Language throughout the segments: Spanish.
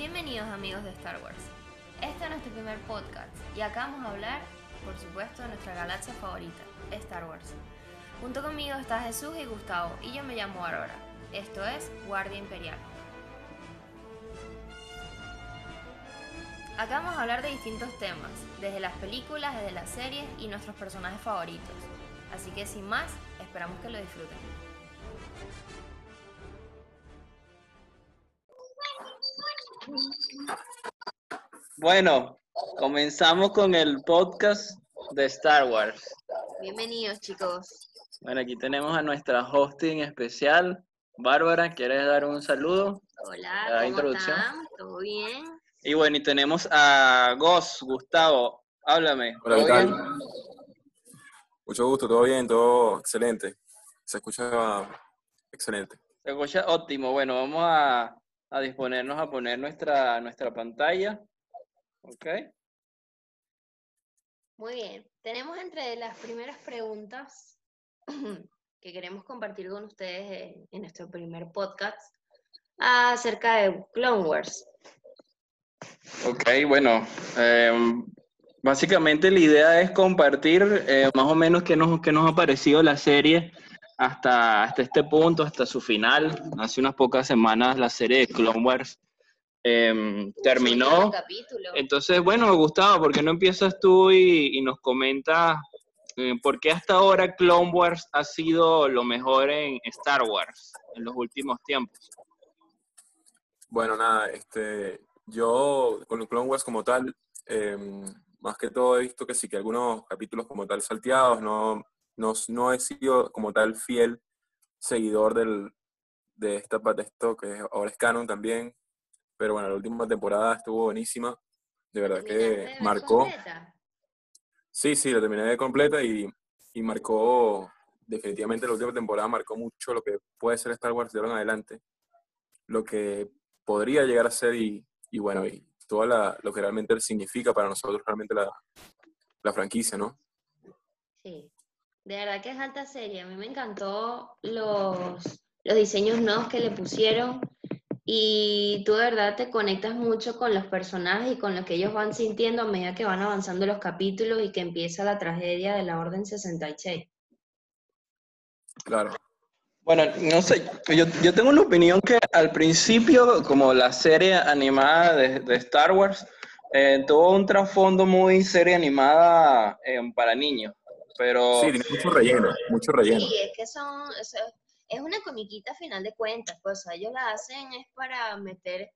Bienvenidos amigos de Star Wars. Este es nuestro primer podcast y acá vamos a hablar, por supuesto, de nuestra galaxia favorita, Star Wars. Junto conmigo está Jesús y Gustavo y yo me llamo Aurora. Esto es Guardia Imperial. Acá vamos a hablar de distintos temas, desde las películas, desde las series y nuestros personajes favoritos. Así que sin más, esperamos que lo disfruten. Bueno, comenzamos con el podcast de Star Wars. Bienvenidos chicos. Bueno, aquí tenemos a nuestra hosting especial, Bárbara. ¿Quieres dar un saludo? Hola, La ¿cómo introducción. están? ¿Todo bien? Y bueno, y tenemos a Gos, Gustavo. Háblame. Hola, ¿todo ¿qué tal? bien? Mucho gusto, todo bien, todo excelente. Se escucha excelente. Se escucha óptimo. Bueno, vamos a, a disponernos a poner nuestra, nuestra pantalla. ¿Ok? Muy bien. Tenemos entre las primeras preguntas que queremos compartir con ustedes en, nuestro primer podcast acerca de Clone Wars. Ok, bueno. em, básicamente la idea es compartir eh, más o menos qué nos, qué nos ha parecido la serie hasta, hasta este punto, hasta su final. Hace unas pocas semanas la serie de Clone Wars em, terminó. Entonces, bueno, Gustavo, ¿por qué no empiezas tú y, y nos comentas eh, por qué hasta ahora Clone Wars ha sido lo mejor en Star Wars en los últimos tiempos? Bueno, nada, este, yo con el Clone Wars como tal, em, más que todo he visto que sí que algunos capítulos como tal salteados, no, no, no he sido como tal fiel seguidor del, de esta parte de esto que ahora es canon también, pero bueno, la última temporada estuvo buenísima, de verdad ¿Terminaste de que marcó. completa? Sí, sí, la terminé de completa y, y marcó, definitivamente la última temporada marcó mucho lo que puede ser Star Wars de ahora en adelante, lo que podría llegar a ser y, y bueno, y todo lo que realmente significa para nosotros realmente la, la franquicia, ¿no? Sí. De verdad que es alta serie. A mí me encantó los, los diseños nuevos que le pusieron y tú de verdad te conectas mucho con los personajes y con lo que ellos van sintiendo a medida que van avanzando los capítulos y que empieza la tragedia de la Orden 66. Claro. Bueno, no sé, yo, yo tengo una opinión que al principio, como la serie animada de, de Star Wars, eh, tuvo un trasfondo muy serie animada eh, para niños, pero Sí, tiene mucho relleno, mucho relleno. Sí, es que son, es una comiquita a final de cuentas, pues o sea, ellos la hacen es para meter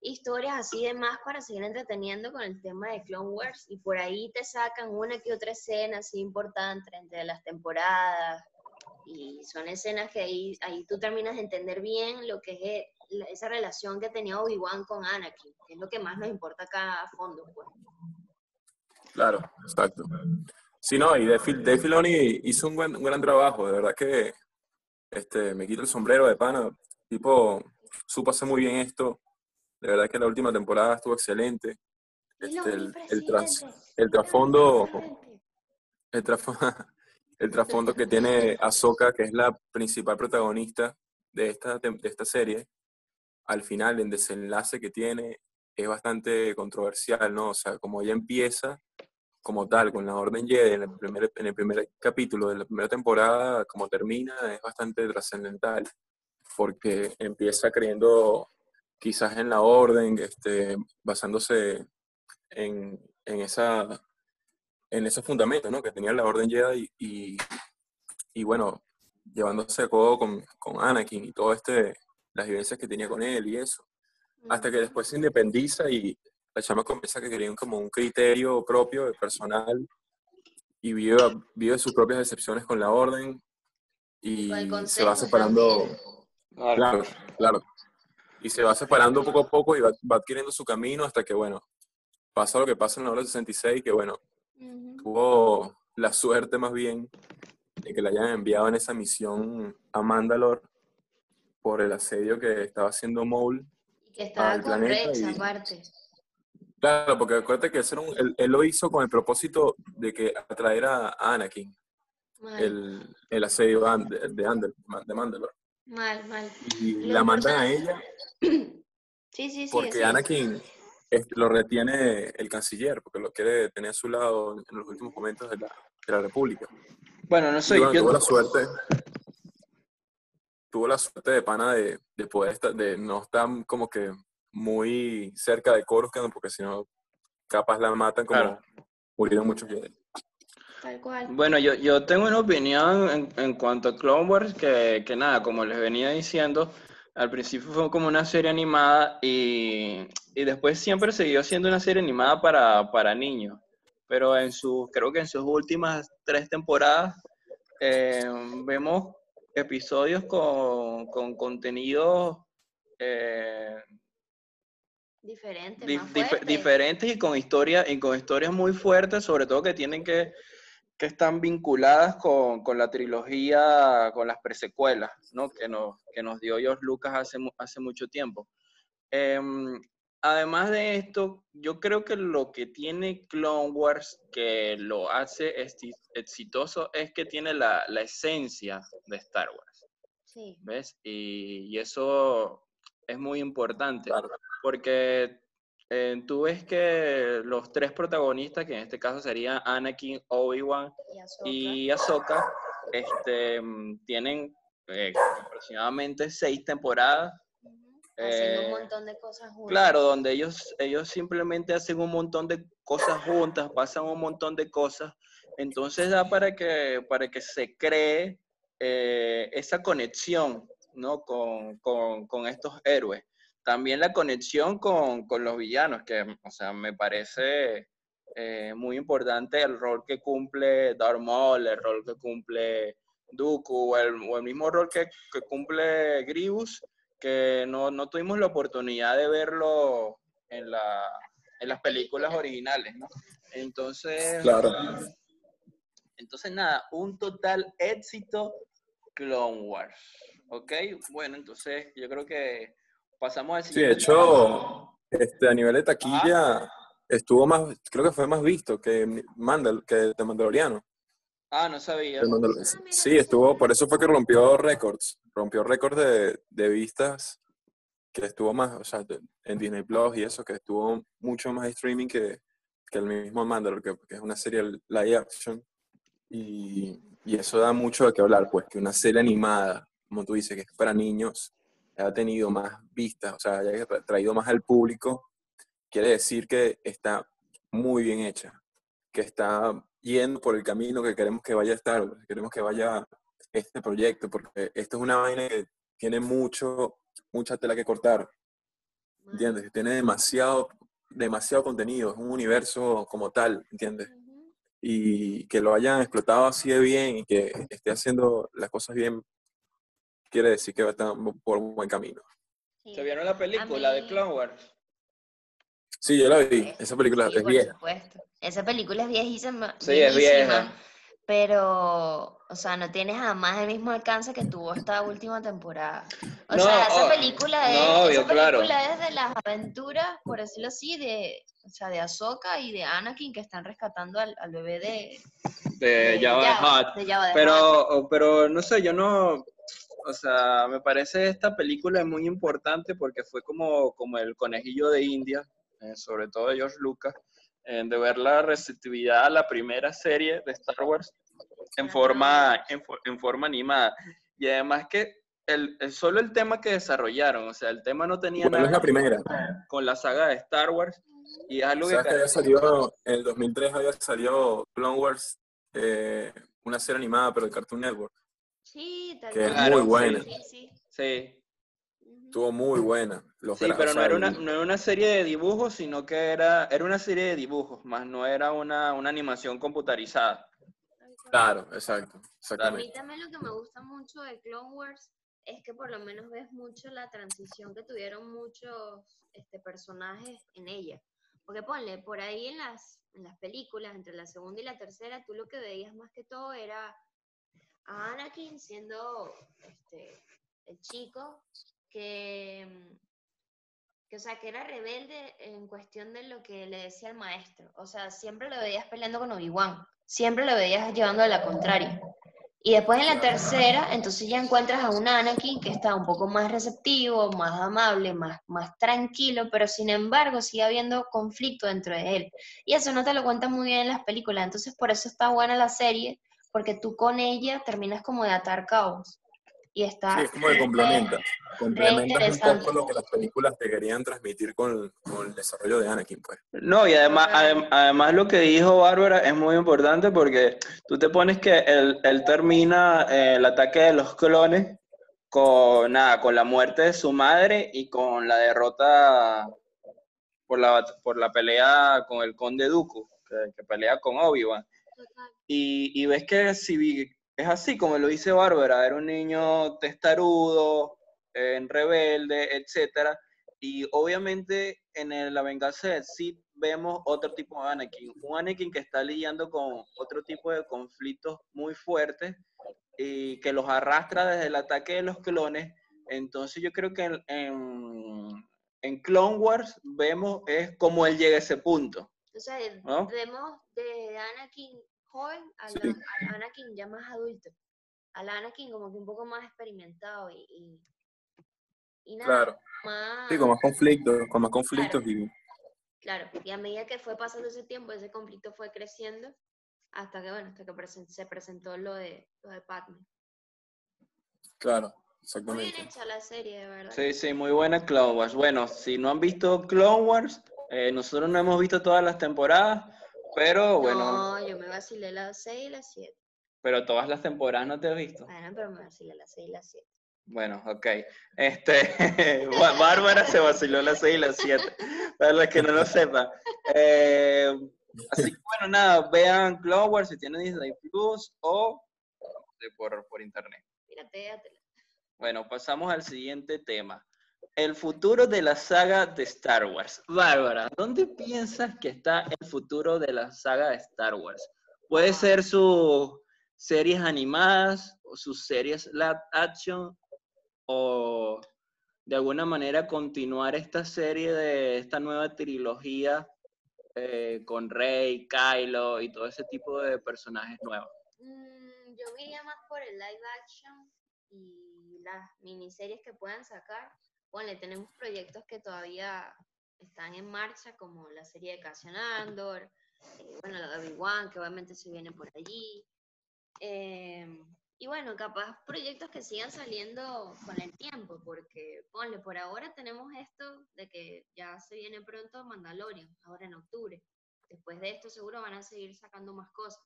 historias así de más para seguir entreteniendo con el tema de Clone Wars y por ahí te sacan una que otra escena así importante entre las temporadas y son escenas que ahí, ahí tú terminas de entender bien lo que es esa relación que tenía Obi-Wan con Anakin, que es lo que más nos importa acá a fondo, pues. Claro, exacto. Sí, no, y Dave Filoni hizo un, buen- un gran trabajo, de verdad que este, me quito el sombrero de pana, tipo, supo hacer muy bien esto, de verdad que la última temporada estuvo excelente, este, el, el, tras- el trasfondo, el, trasfo- el trasfondo que tiene Ahsoka, que es la principal protagonista de esta, de esta serie, al final, el desenlace que tiene es bastante controversial, ¿no? O sea, como ella empieza como tal, con la Orden Jedi en el primer, en el primer capítulo de la primera temporada, como termina, es bastante trascendental, porque empieza creyendo quizás en la Orden, este, basándose en, en, esa, en ese fundamento ¿no? que tenía la Orden Jedi y, y bueno, llevándose a codo con, con Anakin y todo este, las vivencias que tenía con él y eso hasta que después se independiza y la chama comienza que querían como un criterio propio, personal, y vive, vive sus propias decepciones con la orden y se va separando, también. claro, claro, y se va separando poco a poco y va, va adquiriendo su camino hasta que, bueno, pasa lo que pasa en la hora 66, que, bueno, tuvo la suerte más bien de que le hayan enviado en esa misión a Mandalore por el asedio que estaba haciendo Maul Y que estaba al con planeta Rex y- aparte. Claro, porque acuérdate que ese un- él, él lo hizo con el propósito de que atraer a Anakin, Mal, el, el asedio de, de, de Mandalore. mal, mal. Y Lo la mandan a ella Sí, sí, sí. porque sí. Anakin es- lo retiene el canciller, porque lo quiere tener a su lado en los últimos momentos de la, de la República. Bueno, no Y sé, bueno, yo- tuvo la suerte, tuvo la suerte de pana de, de poder estar, de no estar como que muy cerca de Coruscant, porque si no, capaz la matan como Claro. murieron muchos Jedi. Tal cual. Bueno, yo, yo tengo una opinión en, en cuanto a Clone Wars que, que nada, como les venía diciendo, al principio fue como una serie animada y, y después siempre siguió siendo una serie animada para, para niños. Pero en sus, creo que en sus últimas tres temporadas eh, vemos episodios con, con contenido eh, Diferente, Dif- más dif- fuerte. diferentes y con historias y con historias muy fuertes, sobre todo que tienen que, que están vinculadas con, con la trilogía, con las presecuelas, ¿no? Que nos, que nos dio George Lucas hace, hace mucho tiempo. Em, además de esto, yo creo que lo que tiene Clone Wars que lo hace exitoso es que tiene la, la esencia de Star Wars, Sí. ¿ves? Y, y eso es muy importante Claro. porque eh, tú ves que los tres protagonistas, que en este caso serían Anakin, Obi-Wan Y Ahsoka. y Ahsoka, este, tienen eh, aproximadamente seis temporadas. Haciendo un eh, montón de cosas juntas. Claro, donde ellos, ellos simplemente hacen un montón de cosas juntas, pasan un montón de cosas. Entonces da para que, para que se cree eh, esa conexión ¿no? con, con- con estos héroes. También la conexión con, con los villanos, que o sea, me parece eh, muy importante el rol que cumple Darth Maul, el rol que cumple Dooku, o el, o el mismo rol que, que cumple Grievous, que no, no tuvimos la oportunidad de verlo en, la, en las películas originales, ¿no? Entonces, Claro. entonces nada, un total éxito Clone Wars, ¿ok? Bueno, entonces yo creo que pasamos al Sí, de siguiente hecho, este, a nivel de taquilla, estuvo más, creo que fue más visto que Mandal, que The Mandaloriano. Ah, no sabía. Mandal- Ah, Sí, estuvo, por eso fue que rompió récords, rompió récords de, de vistas, que estuvo más, o sea, en Disney Plus y eso, que estuvo mucho más streaming que, que el mismo Mandalor, que, que es una serie live action, y, y eso da mucho de qué hablar, pues, que una serie animada, como tú dices, que es para niños, ha tenido más vistas, o sea, tra- traído más al público, quiere decir que está muy bien hecha, que está yendo por el camino que queremos que vaya a estar, queremos que vaya este proyecto, porque esto es una vaina que tiene mucho, mucha tela que cortar, ¿entiendes? Tiene demasiado, demasiado contenido, es un universo como tal, ¿entiendes? Y que lo hayan explotado así de bien y que esté haciendo las cosas bien, quiere decir que va a estar por un buen camino. Sí. ¿Se vieron la película de mí- Clone Wars? Sí, yo la vi, esa película Sí, es por vieja. supuesto. Esa película es viejísima. Sí, es viejísima, vieja. Pero, o sea, no tiene jamás el mismo alcance que tuvo esta última temporada. O No, sea, esa oh, película es, no, obvio, esa claro. película es de las aventuras, por decirlo así, de, o sea, de Ahsoka y de Anakin que están rescatando al, al bebé de, De de Jabba the Hutt. Pero, pero no sé, yo no, o sea, me parece esta película es muy importante porque fue como, como el conejillo de India, eh, sobre todo de George Lucas, eh, de ver la receptividad a la primera serie de Star Wars en forma, en, fo- en forma animada. Y además que el, el- solo el tema que desarrollaron, o sea, el tema no tenía Bueno, es nada la primera. con la saga de Star Wars y es algo que... ¿Sabes que había salido, en el 2003 había salido Clone Wars, eh, una serie animada, pero de Cartoon Network? Sí, tal que es muy Sí, buena. Sí, sí. Sí. Estuvo muy buena. Los Sí, pero no era, una, no era una serie de dibujos, sino que era, era una serie de dibujos, más no era una, una animación computarizada. Claro, exacto. A mí también lo que me gusta mucho de Clone Wars es que por lo menos ves mucho la transición que tuvieron muchos este, personajes en ella. Porque ponle, por ahí en las, en las películas, entre la segunda y la tercera, tú lo que veías más que todo era a Anakin siendo este, el chico que, que, o sea, que era rebelde en cuestión de lo que le decía el maestro. O sea, siempre lo veías peleando con Obi-Wan, siempre lo veías llevando a la contraria. Y después en la tercera, entonces ya encuentras a un Anakin que está un poco más receptivo, más amable, más, más tranquilo, pero sin embargo sigue habiendo conflicto dentro de él. Y eso no te lo cuentan muy bien en las películas, entonces por eso está buena la serie, porque tú con ella terminas como de atar cabos y está... Sí, es como de complementa. Complementa un poco lo que las películas te querían transmitir con, con, el desarrollo de Anakin, pues. No, y además, además lo que dijo Bárbara es muy importante porque tú te pones que él, él termina eh, el ataque de los clones con, nada, con la muerte de su madre y con la derrota por la, por la pelea con el conde Dooku, que, que pelea con Obi-Wan. Y, y, ves que si es así como lo dice Bárbara, era un niño testarudo, en rebelde, etcétera. Y obviamente en la venganza de Sith vemos otro tipo de Anakin, un Anakin que está lidiando con otro tipo de conflictos muy fuertes y que los arrastra desde el ataque de los clones. Entonces yo creo que en, en, Clone Wars vemos es cómo él llega a ese punto. O sea, vemos de Anakin joven a, Anakin ya más adulto, al Anakin como que un poco más experimentado y, y, nada, claro. más... Sí, con más conflictos, con más conflictos claro. y... Claro, y a medida que fue pasando ese tiempo, ese conflicto fue creciendo hasta que, bueno, hasta que se presentó lo de, lo de Padme. Claro, exactamente. Muy bien hecha la serie, de verdad. Sí, sí, muy buena Clone Wars. Bueno, si no han visto Clone Wars, eh, nosotros no hemos visto todas las temporadas, pero bueno. No, yo me vacilé las 6 y las 7. Pero todas las temporadas no te he visto. Bueno, pero me vacilé las 6 y las 7. Bueno, ok. Este, Bárbara se vaciló las 6 y las 7. Para los que no lo sepan. Eh, así que bueno, nada, vean Wars si tienen Disney Plus o por, por internet. Bueno, pasamos al siguiente tema el futuro de la saga de Star Wars. Bárbara, ¿dónde piensas que está el futuro de la saga de Star Wars? ¿Puede ser sus series animadas o sus series live action o de alguna manera continuar esta serie de esta nueva trilogía eh, con Rey, Kylo y todo ese tipo de personajes nuevos? Mm, yo me más por el live action y las miniseries que puedan sacar bueno, tenemos proyectos que todavía están en marcha, como la serie de Cassian Andor, eh, bueno, la de Obi-Wan, que obviamente se viene por allí. Em, y bueno, capaz proyectos que sigan saliendo con el tiempo, porque ponle, por ahora tenemos esto de que ya se viene pronto Mandalorian, ahora en octubre. Después de esto seguro van a seguir sacando más cosas.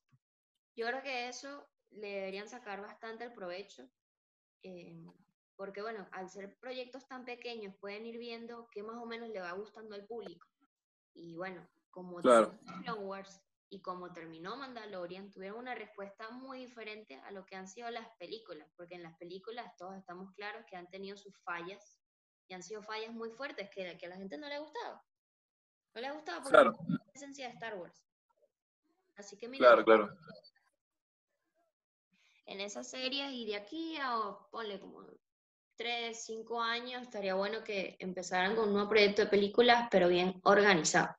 Yo creo que eso le deberían sacar bastante el provecho. Eh, porque bueno, al ser proyectos tan pequeños pueden ir viendo qué más o menos le va gustando al público. Y bueno, como claro. Clone Wars y como terminó Mandalorian, tuvieron una respuesta muy diferente a lo que han sido las películas, porque en las películas todos estamos claros que han tenido sus fallas y han sido fallas muy fuertes que, que a la gente no le ha gustado. No le ha gustado porque claro. es la esencia de Star Wars. Así que mira, claro, claro. en esas series y de aquí a, ponle como tres, cinco años, estaría bueno que empezaran con un nuevo proyecto de películas, pero bien organizado.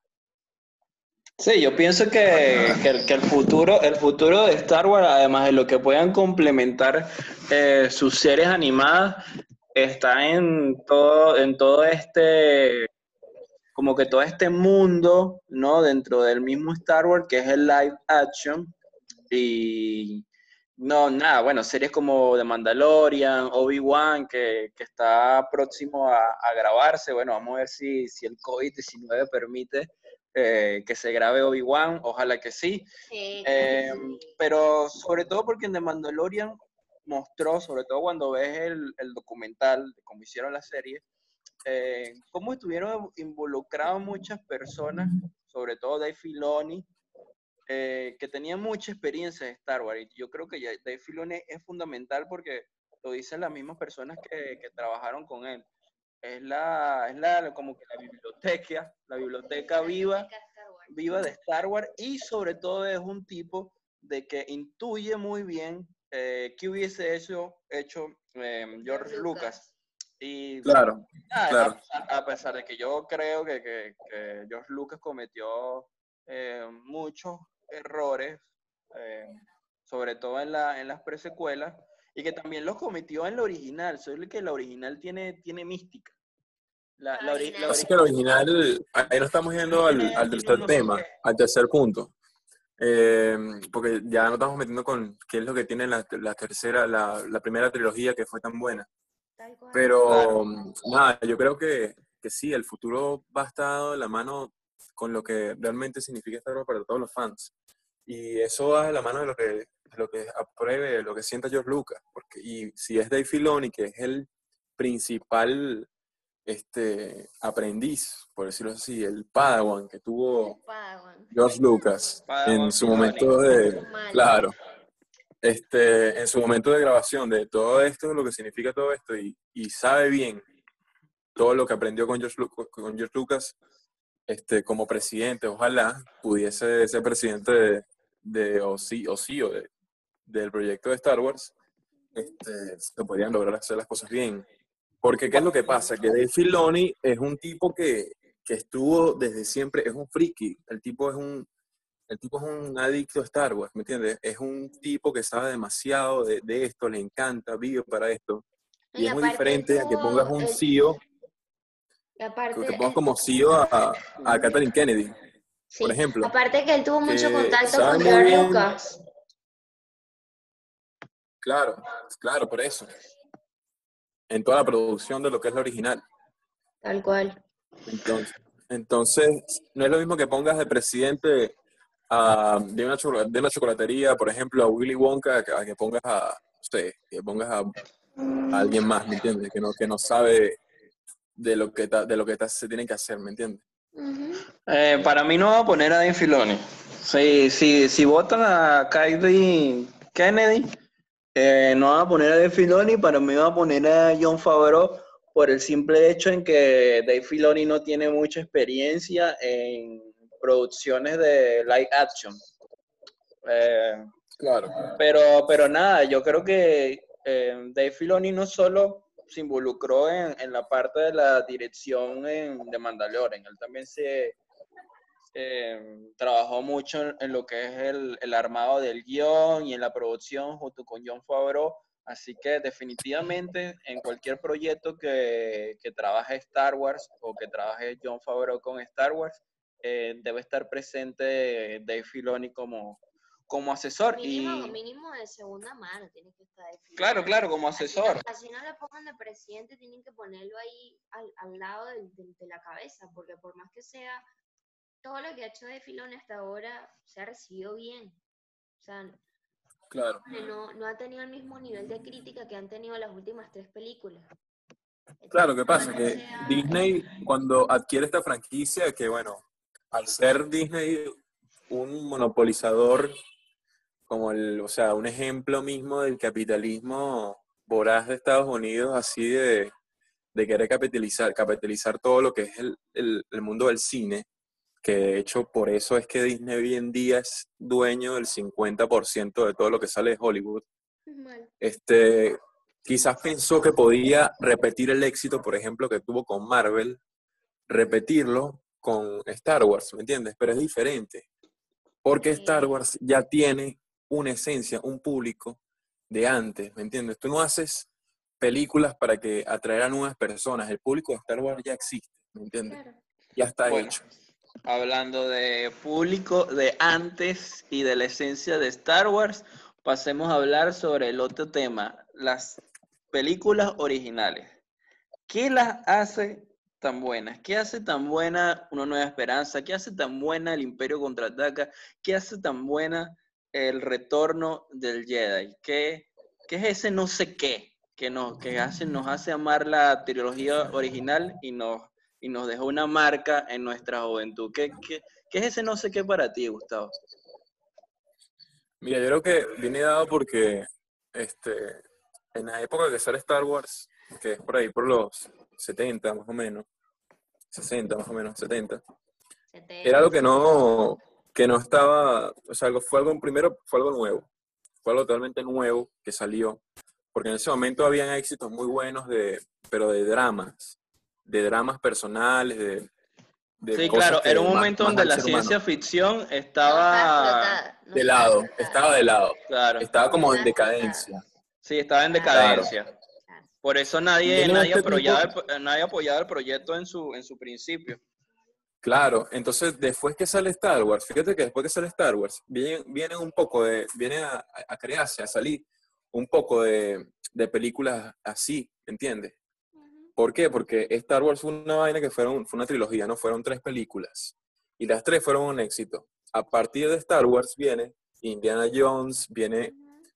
Sí, yo pienso que, que, el, futuro, el futuro de Star Wars, además de lo que puedan complementar eh, sus series animadas, está en todo, en todo este, como que todo este mundo, ¿no? Dentro del mismo Star Wars, que es el live action. Y, no, nada, bueno, series como The Mandalorian, Obi-Wan, que, que, está próximo a, a, grabarse. Bueno, vamos a ver si, si el COVID-19 permite eh, que se grabe Obi-Wan, ojalá que sí. Sí, Eh, sí. pero sobre todo porque en The Mandalorian mostró, sobre todo cuando ves el, el documental de cómo hicieron la serie, eh, cómo estuvieron involucrados muchas personas, sobre todo Dave Filoni, eh, que tenía mucha experiencia en Star Wars. Y yo creo que ya Dave Filoni es fundamental porque lo dicen las mismas personas que, que trabajaron con él. Es la, es la, como que la biblioteca, la biblioteca viva, viva de Star Wars y sobre todo es un tipo de que intuye muy bien eh, qué hubiese hecho, hecho eh, George Lucas. Y claro, nada, claro. A, a, pesar de que yo creo que, que, que George Lucas cometió eh, muchos errores, eh, sobre todo en, la, en las presecuelas, y que también los cometió en la original, solo que la original tiene, tiene mística. La ori- original. Así que el original, ahí no estamos yendo al, al tercer tema, al tercer punto. Eh, porque ya no estamos metiendo con qué es lo que tiene la, la tercera, la, la primera trilogía que fue tan buena. Pero Claro. nada, yo creo que, que sí, el futuro va a estar de la mano con lo que realmente significa Star Wars para todos los fans. Y eso va de la mano de lo que, de lo que apruebe, de lo que sienta George Lucas. Porque, y si es Dave Filoni, que es el principal este, aprendiz, por decirlo así, el Padawan que tuvo Padawan. George Lucas Padawan en su Filoni. momento de, claro, este, en su momento de grabación de todo esto, lo que significa todo esto, y, y sabe bien todo lo que aprendió con George, con George Lucas este, como presidente, ojalá pudiese ser presidente de, de o, sí, o de- del proyecto de Star Wars, este, se podrían lograr hacer las cosas bien. Porque, ¿qué es lo que pasa? Que Dave Filoni es un tipo que, que estuvo desde siempre, es un friki, el tipo es un, el tipo es un adicto a Star Wars, ¿me entiendes? Es un tipo que sabe demasiado de, de esto, le encanta, vive para esto. Y, Y es muy diferente a que pongas un CEO, aparte, que pongas como CEO a, a Kathleen Kennedy, sí, por ejemplo. Aparte que él tuvo mucho contacto con George. Lucas. Claro, claro, por eso. En toda la producción de lo que es la original. Tal cual. Entonces, entonces no es lo mismo que pongas de presidente a- de, una de una chocolatería, por ejemplo, a Willy Wonka, a que pongas a, no sé, que pongas a, a alguien más, ¿me entiendes? Que no, que no sabe de lo que, ta- de lo que ta- se tiene que hacer, ¿me entiendes? Eh, para mí no va a poner a Dave Filoni. Si, si, si votan a Kylie Kennedy, eh, no van a poner a Dave Filoni, para mí va a poner a John Favreau por el simple hecho en que Dave Filoni no tiene mucha experiencia en producciones de live action. Eh, Claro. pero, pero nada, yo creo que eh, Dave Filoni no solo se involucró en, en la parte de la dirección de Mandalorian, él también se trabajó mucho en, en lo que es el, el armado del guion y en la producción junto con John Favreau. Así que definitivamente en cualquier proyecto que, que trabaje Star Wars o que trabaje John Favreau con Star Wars, eh, debe estar presente Dave Filoni como, como asesor. Mínimo, y mínimo de segunda mano tiene que estar definido. claro, claro, como asesor. Así no le pongan de presidente, tienen que ponerlo ahí al, al lado de la cabeza, porque por más que sea, todo lo que ha hecho de Filoni hasta ahora se ha recibido bien. O sea, Claro. no, no ha tenido el mismo nivel de crítica que han tenido las últimas tres películas. Claro, ¿qué pasa? Que sea- Disney, cuando adquiere esta franquicia, que bueno, al ser Disney un monopolizador, como el, o sea, un ejemplo mismo del capitalismo voraz de Estados Unidos, así de, de querer capitalizar, capitalizar todo lo que es el, el- el mundo del cine, que de hecho por eso es que Disney hoy en día es dueño del 50% de todo lo que sale de Hollywood Mal. este, quizás pensó que podía repetir el éxito, por ejemplo, que tuvo con Marvel, repetirlo con Star Wars, ¿me entiendes? Pero es diferente, porque. Star Wars ya tiene una esencia, un público de antes, ¿me entiendes? Tú no haces películas para que atraer a nuevas personas, el público de Star Wars ya existe, ¿me entiendes? Claro. Ya está Bueno, hecho. hablando de público de antes y de la esencia de Star Wars, pasemos a hablar sobre el otro tema, las películas originales. ¿Qué las hace tan buenas? ¿Qué hace tan buena Una Nueva Esperanza? ¿Qué hace tan buena El Imperio Contraataca? ¿Qué hace tan buena El Retorno del Jedi? ¿Qué, qué es ese no sé qué que, nos, que hace, nos hace amar la trilogía original y nos, y nos dejó una marca en nuestra juventud? ¿Qué, qué, qué es ese no sé qué para ti, Gustavo? Mira, yo creo que viene dado porque este, en la época que sale Star Wars, que es por ahí por los 70 más o menos, 60 más o menos, 70, era algo que no, que no estaba, o sea, algo, fue algo, primero fue algo nuevo, fue algo totalmente nuevo que salió, porque en ese momento habían éxitos muy buenos de, pero de dramas, de dramas personales, de, de Sí, cosas claro, que era un más- momento más donde la humano. ciencia ficción estaba, no de lado, estaba de lado, claro, estaba como en decadencia. sí, estaba en decadencia. Claro. Por eso nadie, nadie, este apoyaba tipo- nadie apoyaba el proyecto en su, en su principio. Claro, entonces después que sale Star Wars, fíjate que después que sale Star Wars, viene, viene un poco de, viene a, a crearse, a salir un poco de, de películas así, ¿entiendes? ¿Por qué? Porque Star Wars fue una vaina que fueron, fue una trilogía, ¿no? Fueron tres películas. Y las tres fueron un éxito. A partir de Star Wars viene Indiana Jones, viene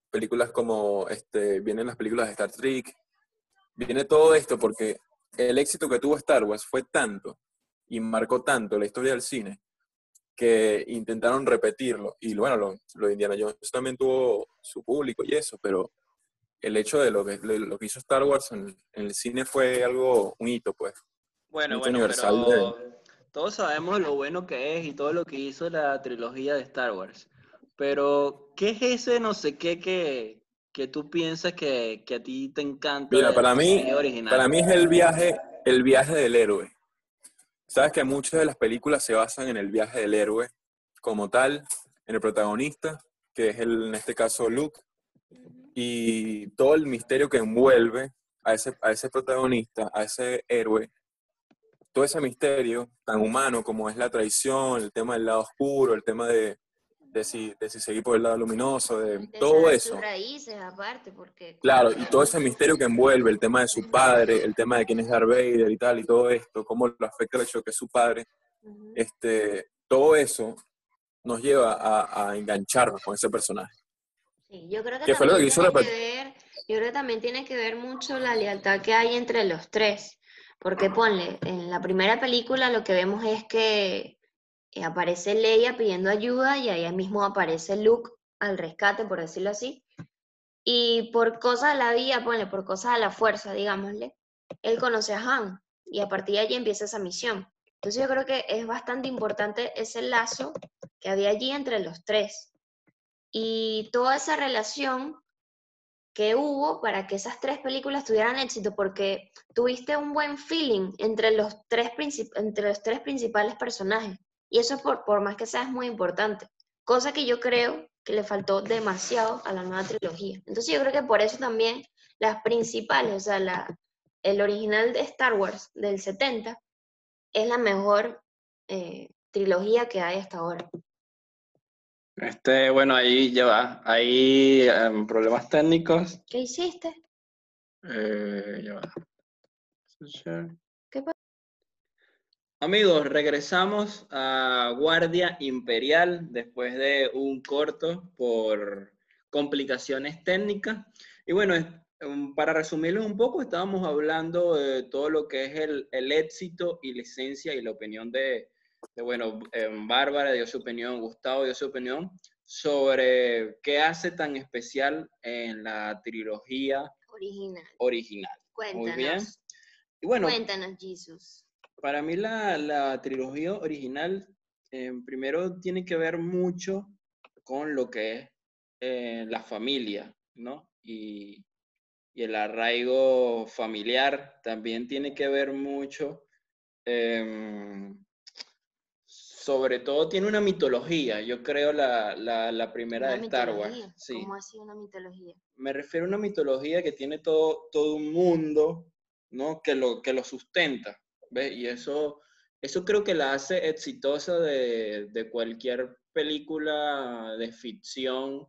películas como, este, vienen las películas de Star Trek, viene todo esto porque el éxito que tuvo Star Wars fue tanto y marcó tanto la historia del cine que intentaron repetirlo. Y bueno, lo, lo de Indiana Jones también tuvo su público y eso, pero el hecho de lo que, de lo que hizo Star Wars en, en el cine fue algo, un hito, pues. Bueno, bueno, universal pero todos sabemos lo bueno que es y todo lo que hizo la trilogía de Star Wars. Pero, ¿qué es ese no sé qué que, que tú piensas que, que a ti te encanta? Mira, de para mí, original? para mí es el viaje, el viaje del héroe. Sabes que muchas de las películas se basan en el viaje del héroe como tal, en el protagonista, que es el, en este caso Luke, y todo el misterio que envuelve a ese, a ese protagonista, a ese héroe, todo ese misterio tan humano como es la traición, el tema del lado oscuro, el tema de, de, si, de si seguir por el lado luminoso, de De todo eso. Sus raíces, aparte, porque. Claro, y todo ese misterio que envuelve, el tema de su padre, el tema de quién es Darth Vader y tal, y todo esto, cómo lo afecta el hecho de que es su padre, Ujú. este, todo eso nos lleva a, a engancharnos con ese personaje. Sí, yo creo que ¿Qué fue lo también que hizo tiene la que ver, yo creo que también tiene que ver mucho la lealtad que hay entre los tres. Porque ponle, en la primera película lo que vemos es que aparece Leia pidiendo ayuda y ahí mismo aparece Luke al rescate, por decirlo así. Y por cosas de la vida, ponle, por cosas de la fuerza, digámosle, él conoce a Han y a partir de allí empieza esa misión. Entonces yo creo que es bastante importante ese lazo que había allí entre los tres y toda esa relación que hubo para que esas tres películas tuvieran éxito, porque tuviste un buen feeling entre los tres, entre los tres principales personajes. Y eso, por, por más que sea, es muy importante. Cosa que yo creo que le faltó demasiado a la nueva trilogía. Entonces yo creo que por eso también las principales, o sea, la, el original de Star Wars del 70 es la mejor eh, trilogía que hay hasta ahora. Este, bueno, ahí ya va. Hay em, problemas técnicos. ¿Qué hiciste? Eh, ya va. Amigos, regresamos a Guardia Imperial después de un corto por complicaciones técnicas. Y bueno, um, para resumirlo un poco, estábamos hablando de todo lo que es el, el éxito y licencia y la opinión de, de, bueno, em, Bárbara dio su opinión, Gustavo dio su opinión sobre qué hace tan especial en la trilogía Original. original. Cuéntanos. Muy bien. Y bueno, Cuéntanos, Jesus. Para mí la, la trilogía original eh, primero tiene que ver mucho con lo que es eh, la familia, ¿no? Y, y el arraigo familiar también tiene que ver mucho, em, sobre todo tiene una mitología, yo creo la, la, la primera Una de Star Wars. Sí ¿Cómo así una mitología? me refiero a una mitología que tiene todo, todo un mundo, ¿no? Que lo, que lo sustenta, ¿ves? Y eso, eso creo que la hace exitosa de, de cualquier película de ficción,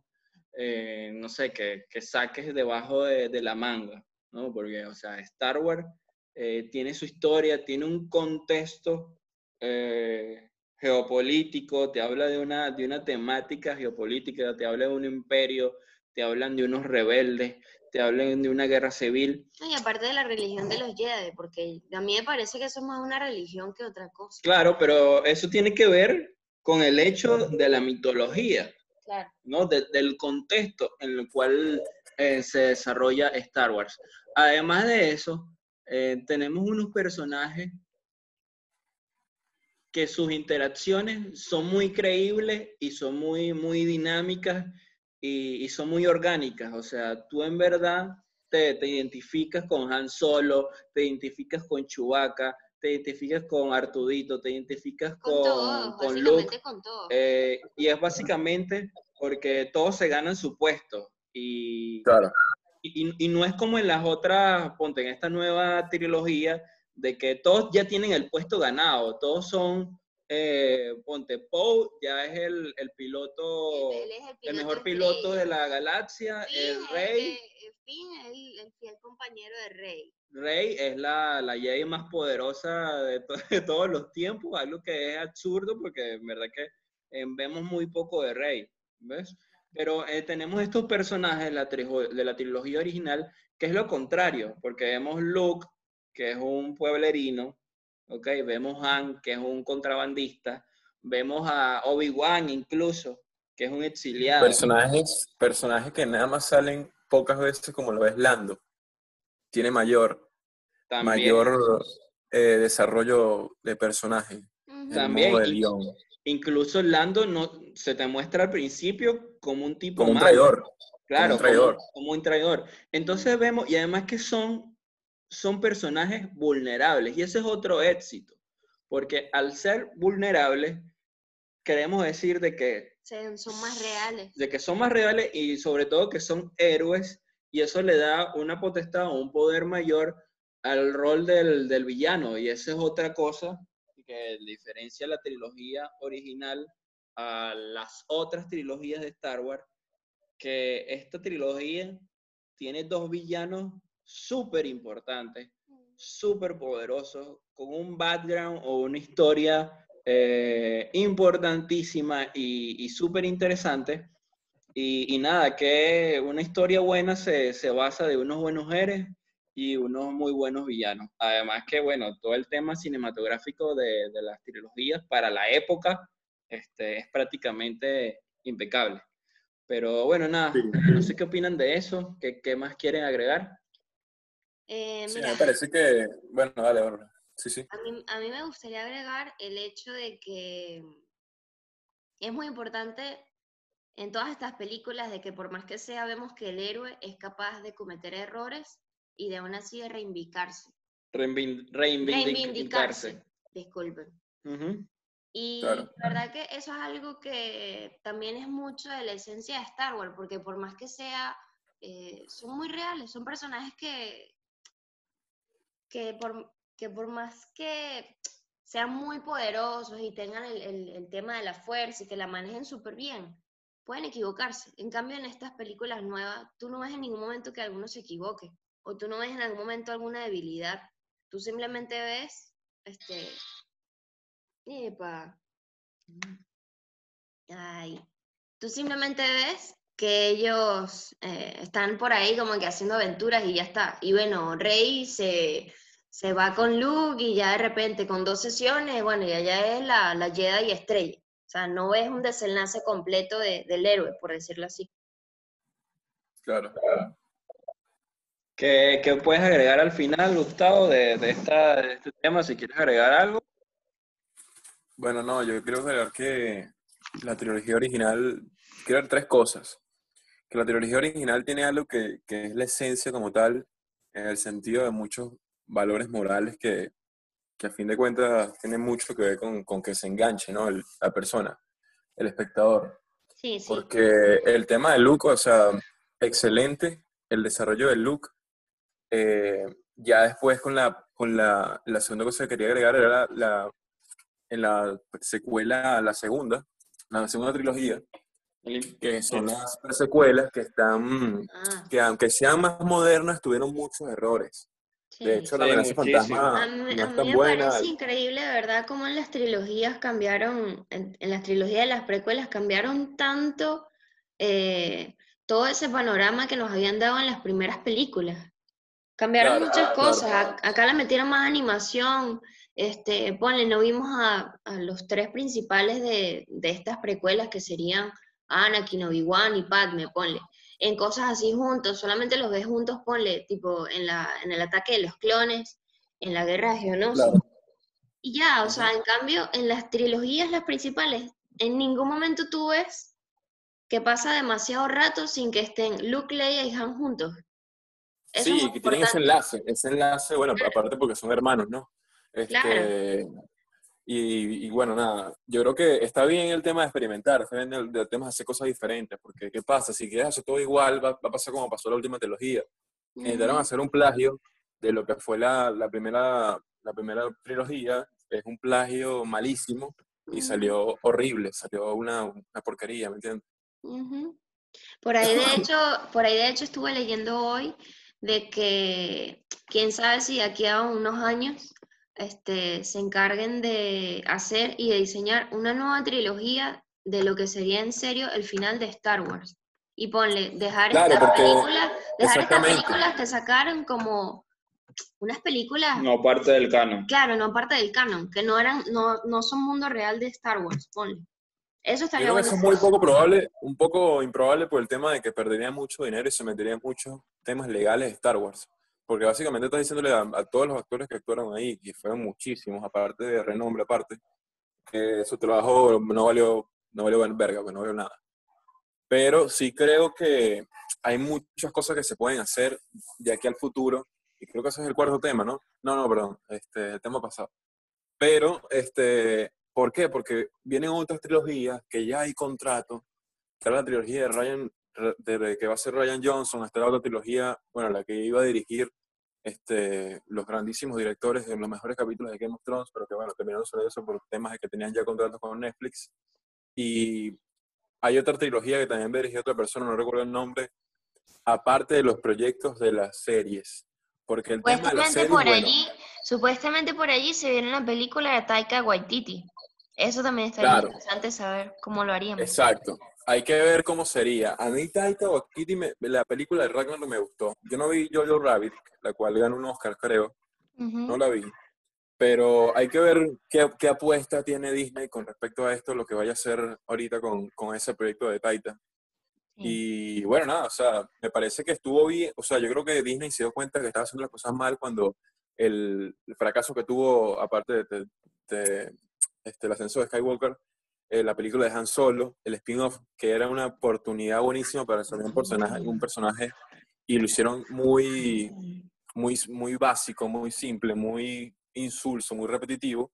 eh, no sé, que, que saques debajo de, de la manga, ¿no? Porque, o sea, Star Wars eh, tiene su historia, tiene un contexto eh, geopolítico, te habla de una, de una temática geopolítica, te habla de un imperio, te hablan de unos rebeldes, te hablan de una guerra civil. Y aparte de la religión de los Jedi, porque a mí me parece que eso es más una religión que otra cosa. Claro, pero eso tiene que ver con el hecho de la mitología, Claro. ¿no? De- del contexto en el cual eh, se desarrolla Star Wars. Además de eso, eh, tenemos unos personajes que sus interacciones son muy creíbles y son muy, muy dinámicas y, y son muy orgánicas. O sea, tú en verdad te, te identificas con Han Solo, te identificas con Chewbacca, te identificas con Artudito, te identificas Con, con, todo, con Luke. básicamente con todo. eh, y es básicamente porque todos se ganan su puesto. Y, Claro. y, y no es como en las otras, ponte, en esta nueva trilogía, de que todos ya tienen el puesto ganado. Todos son, eh, ponte, Poe ya es el, el piloto, Él- él es el mejor piloto de la galaxia. Finn El rey, de- Finn es el, el fiel compañero de Rey. Rey es la, la Jedi más poderosa de, to- de todos los tiempos, algo que es absurdo porque en verdad que eh, vemos muy poco de Rey, ¿ves? Pero eh, tenemos estos personajes de la, de la trilogía original que es lo contrario, porque vemos Luke, que es un pueblerino, ¿ok? Vemos Han, que es un contrabandista, vemos a Obi-Wan incluso, que es un exiliado. Personajes, personajes que nada más salen pocas veces como lo es Lando. Tiene mayor, También. mayor eh, desarrollo de personaje. También. Incluso Lando no, se te muestra al principio como un tipo Como un traidor. Claro, un traidor. Como, como un traidor. Entonces vemos, y además que son, son personajes vulnerables, y ese es otro éxito, porque al ser vulnerables, queremos decir de que, son más reales. de que son más reales y sobre todo que son héroes, y eso le da una potestad o un poder mayor al rol del, del villano, y esa es otra cosa que diferencia la trilogía original a las otras trilogías de Star Wars, que esta trilogía tiene dos villanos súper importantes, súper poderosos, con un background o una historia eh, importantísima y, y súper interesante. Y, y nada, que una historia buena se, se basa de unos buenos héroes y unos muy buenos villanos. Además que, bueno, todo el tema cinematográfico de, de las trilogías para la época este, es prácticamente impecable. Pero bueno, nada, Sí. no sé qué opinan de eso, qué, qué más quieren agregar. Eh, Sí, mira, me parece que, bueno, dale, Bárbara. Sí, sí. a mí, a mí me gustaría agregar el hecho de que es muy importante en todas estas películas de que por más que sea, vemos que el héroe es capaz de cometer errores y de aún así de reivindicarse. Reivin- reivindicarse. Reivindicarse. Disculpen. Y Claro. la verdad que eso es algo que también es mucho de la esencia de Star Wars, porque por más que sea, eh, son muy reales, son personajes que, que, por, que por más que sean muy poderosos y tengan el, el- el tema de la fuerza y que la manejen súper bien, pueden equivocarse. En cambio, en estas películas nuevas, tú no ves en ningún momento que alguno se equivoque, o tú no ves en algún momento alguna debilidad. Tú simplemente ves, este, Epa. Ay. Tú simplemente ves que ellos eh, están por ahí como que haciendo aventuras y ya está. Y bueno, Rey se, se va con Luke y ya de repente con dos sesiones, bueno, ya, ya es la, la Jedi estrella. O sea, no es un desenlace completo de- del héroe, por decirlo así. Claro. ¿Qué, qué puedes agregar al final, Gustavo, de, de esta, de este tema? Si quieres agregar algo. Bueno, no, yo quiero agregar que la trilogía original, quiero ver tres cosas. Que la trilogía original tiene algo que, que es la esencia como tal, en el sentido de muchos valores morales que, que a fin de cuentas tienen mucho que ver con, con que se enganche, ¿no? El- la persona, el espectador. Sí, sí. Porque el tema de Luke, o sea, excelente, el desarrollo de Luke. Eh, ya después con la, con la, la segunda cosa que quería agregar era la, la- en la secuela, la segunda, la segunda trilogía, que son las secuelas que están, Ah, que aunque sean más modernas, tuvieron muchos errores. sí. De hecho, la amenaza fantasma A mí, no a mí tan me buena. parece increíble, de verdad, cómo en las trilogías cambiaron, en, en las trilogías de las precuelas cambiaron tanto eh, todo ese panorama que nos habían dado en las primeras películas. Cambiaron Claro, muchas cosas, ac- acá le metieron más animación, este, ponle, no vimos a, a los tres principales de, de estas precuelas que serían Anakin, Obi-Wan y Padme, ponle, en cosas así juntos, solamente los ves juntos, ponle, tipo en, la, en el ataque de los clones, en la guerra de Geonosis. Claro. Y ya, o sea, en cambio, en las trilogías, las principales, en ningún momento tú ves que pasa demasiado rato sin que estén Luke, Leia y Han juntos. Eso Sí, que tienen ese enlace, ese enlace, bueno, aparte porque son hermanos, ¿no? Este, y, bueno, nada, yo creo que está bien el tema de experimentar, está bien el, tema de hacer cosas diferentes, porque ¿qué pasa? Si quieres hacer todo igual, va, a pasar como pasó la última trilogía. Intentaron hacer un plagio de lo que fue la, la, primera, la primera trilogía, es un plagio malísimo y salió horrible, salió una, una porquería, ¿me entiendes? Por ahí de hecho, por ahí de hecho estuve leyendo hoy de que quién sabe si aquí a unos años este, se encarguen de hacer y de diseñar una nueva trilogía de lo que sería en serio el final de Star Wars. Y ponle, dejar estas películas, dejar estas películas que sacaron como unas películas. No parte del canon. Claro, no parte del canon, que no eran, no, no son mundo real de Star Wars, ponle. Eso estaría Eso es muy poco probable, un poco improbable por el tema de que perdería mucho dinero y se metería en muchos temas legales de Star Wars. Porque básicamente estás diciéndole a, todos los actores que actuaron ahí, y fueron muchísimos, aparte de renombre, aparte, que su trabajo no valió, no valió verga, pues no valió nada. Pero sí creo que hay muchas cosas que se pueden hacer de aquí al futuro, y creo que ese es el cuarto tema, ¿no? No, no, perdón, este, el tema pasado. Pero, este, ¿por qué? Porque vienen otras trilogías que ya hay contrato, está la trilogía de Ryan, de, que va a ser Ryan Johnson, está la otra trilogía, bueno, la que iba a dirigir este, los grandísimos directores en los mejores capítulos de Game of Thrones, pero que bueno, terminaron sobre eso por temas de que tenían ya contratos con Netflix. Y hay otra trilogía que también dirigir otra persona, no recuerdo el nombre, aparte de los proyectos de las series. Porque el tema de las series, por allí, supuestamente por allí se viene una película de Taika Waititi. Eso también estaría interesante saber cómo lo haríamos. Exacto. Hay que ver cómo sería. A mí Taika Waititi, la película de Ragnar me gustó. Yo no vi Jojo Rabbit, la cual ganó un Oscar, creo. No la vi. Pero hay que ver qué, qué, apuesta tiene Disney con respecto a esto, lo que vaya a hacer ahorita con, con ese proyecto de Taika. Y bueno, nada, o sea, me parece que estuvo bien. O sea, yo creo que Disney se dio cuenta que estaba haciendo las cosas mal cuando el, fracaso que tuvo, aparte de, este, el ascenso de Skywalker, eh, la película de Han Solo, el spin-off, que era una oportunidad buenísima para hacer un personaje, un personaje y lo hicieron muy, muy, muy básico, muy simple, muy insulso, muy repetitivo.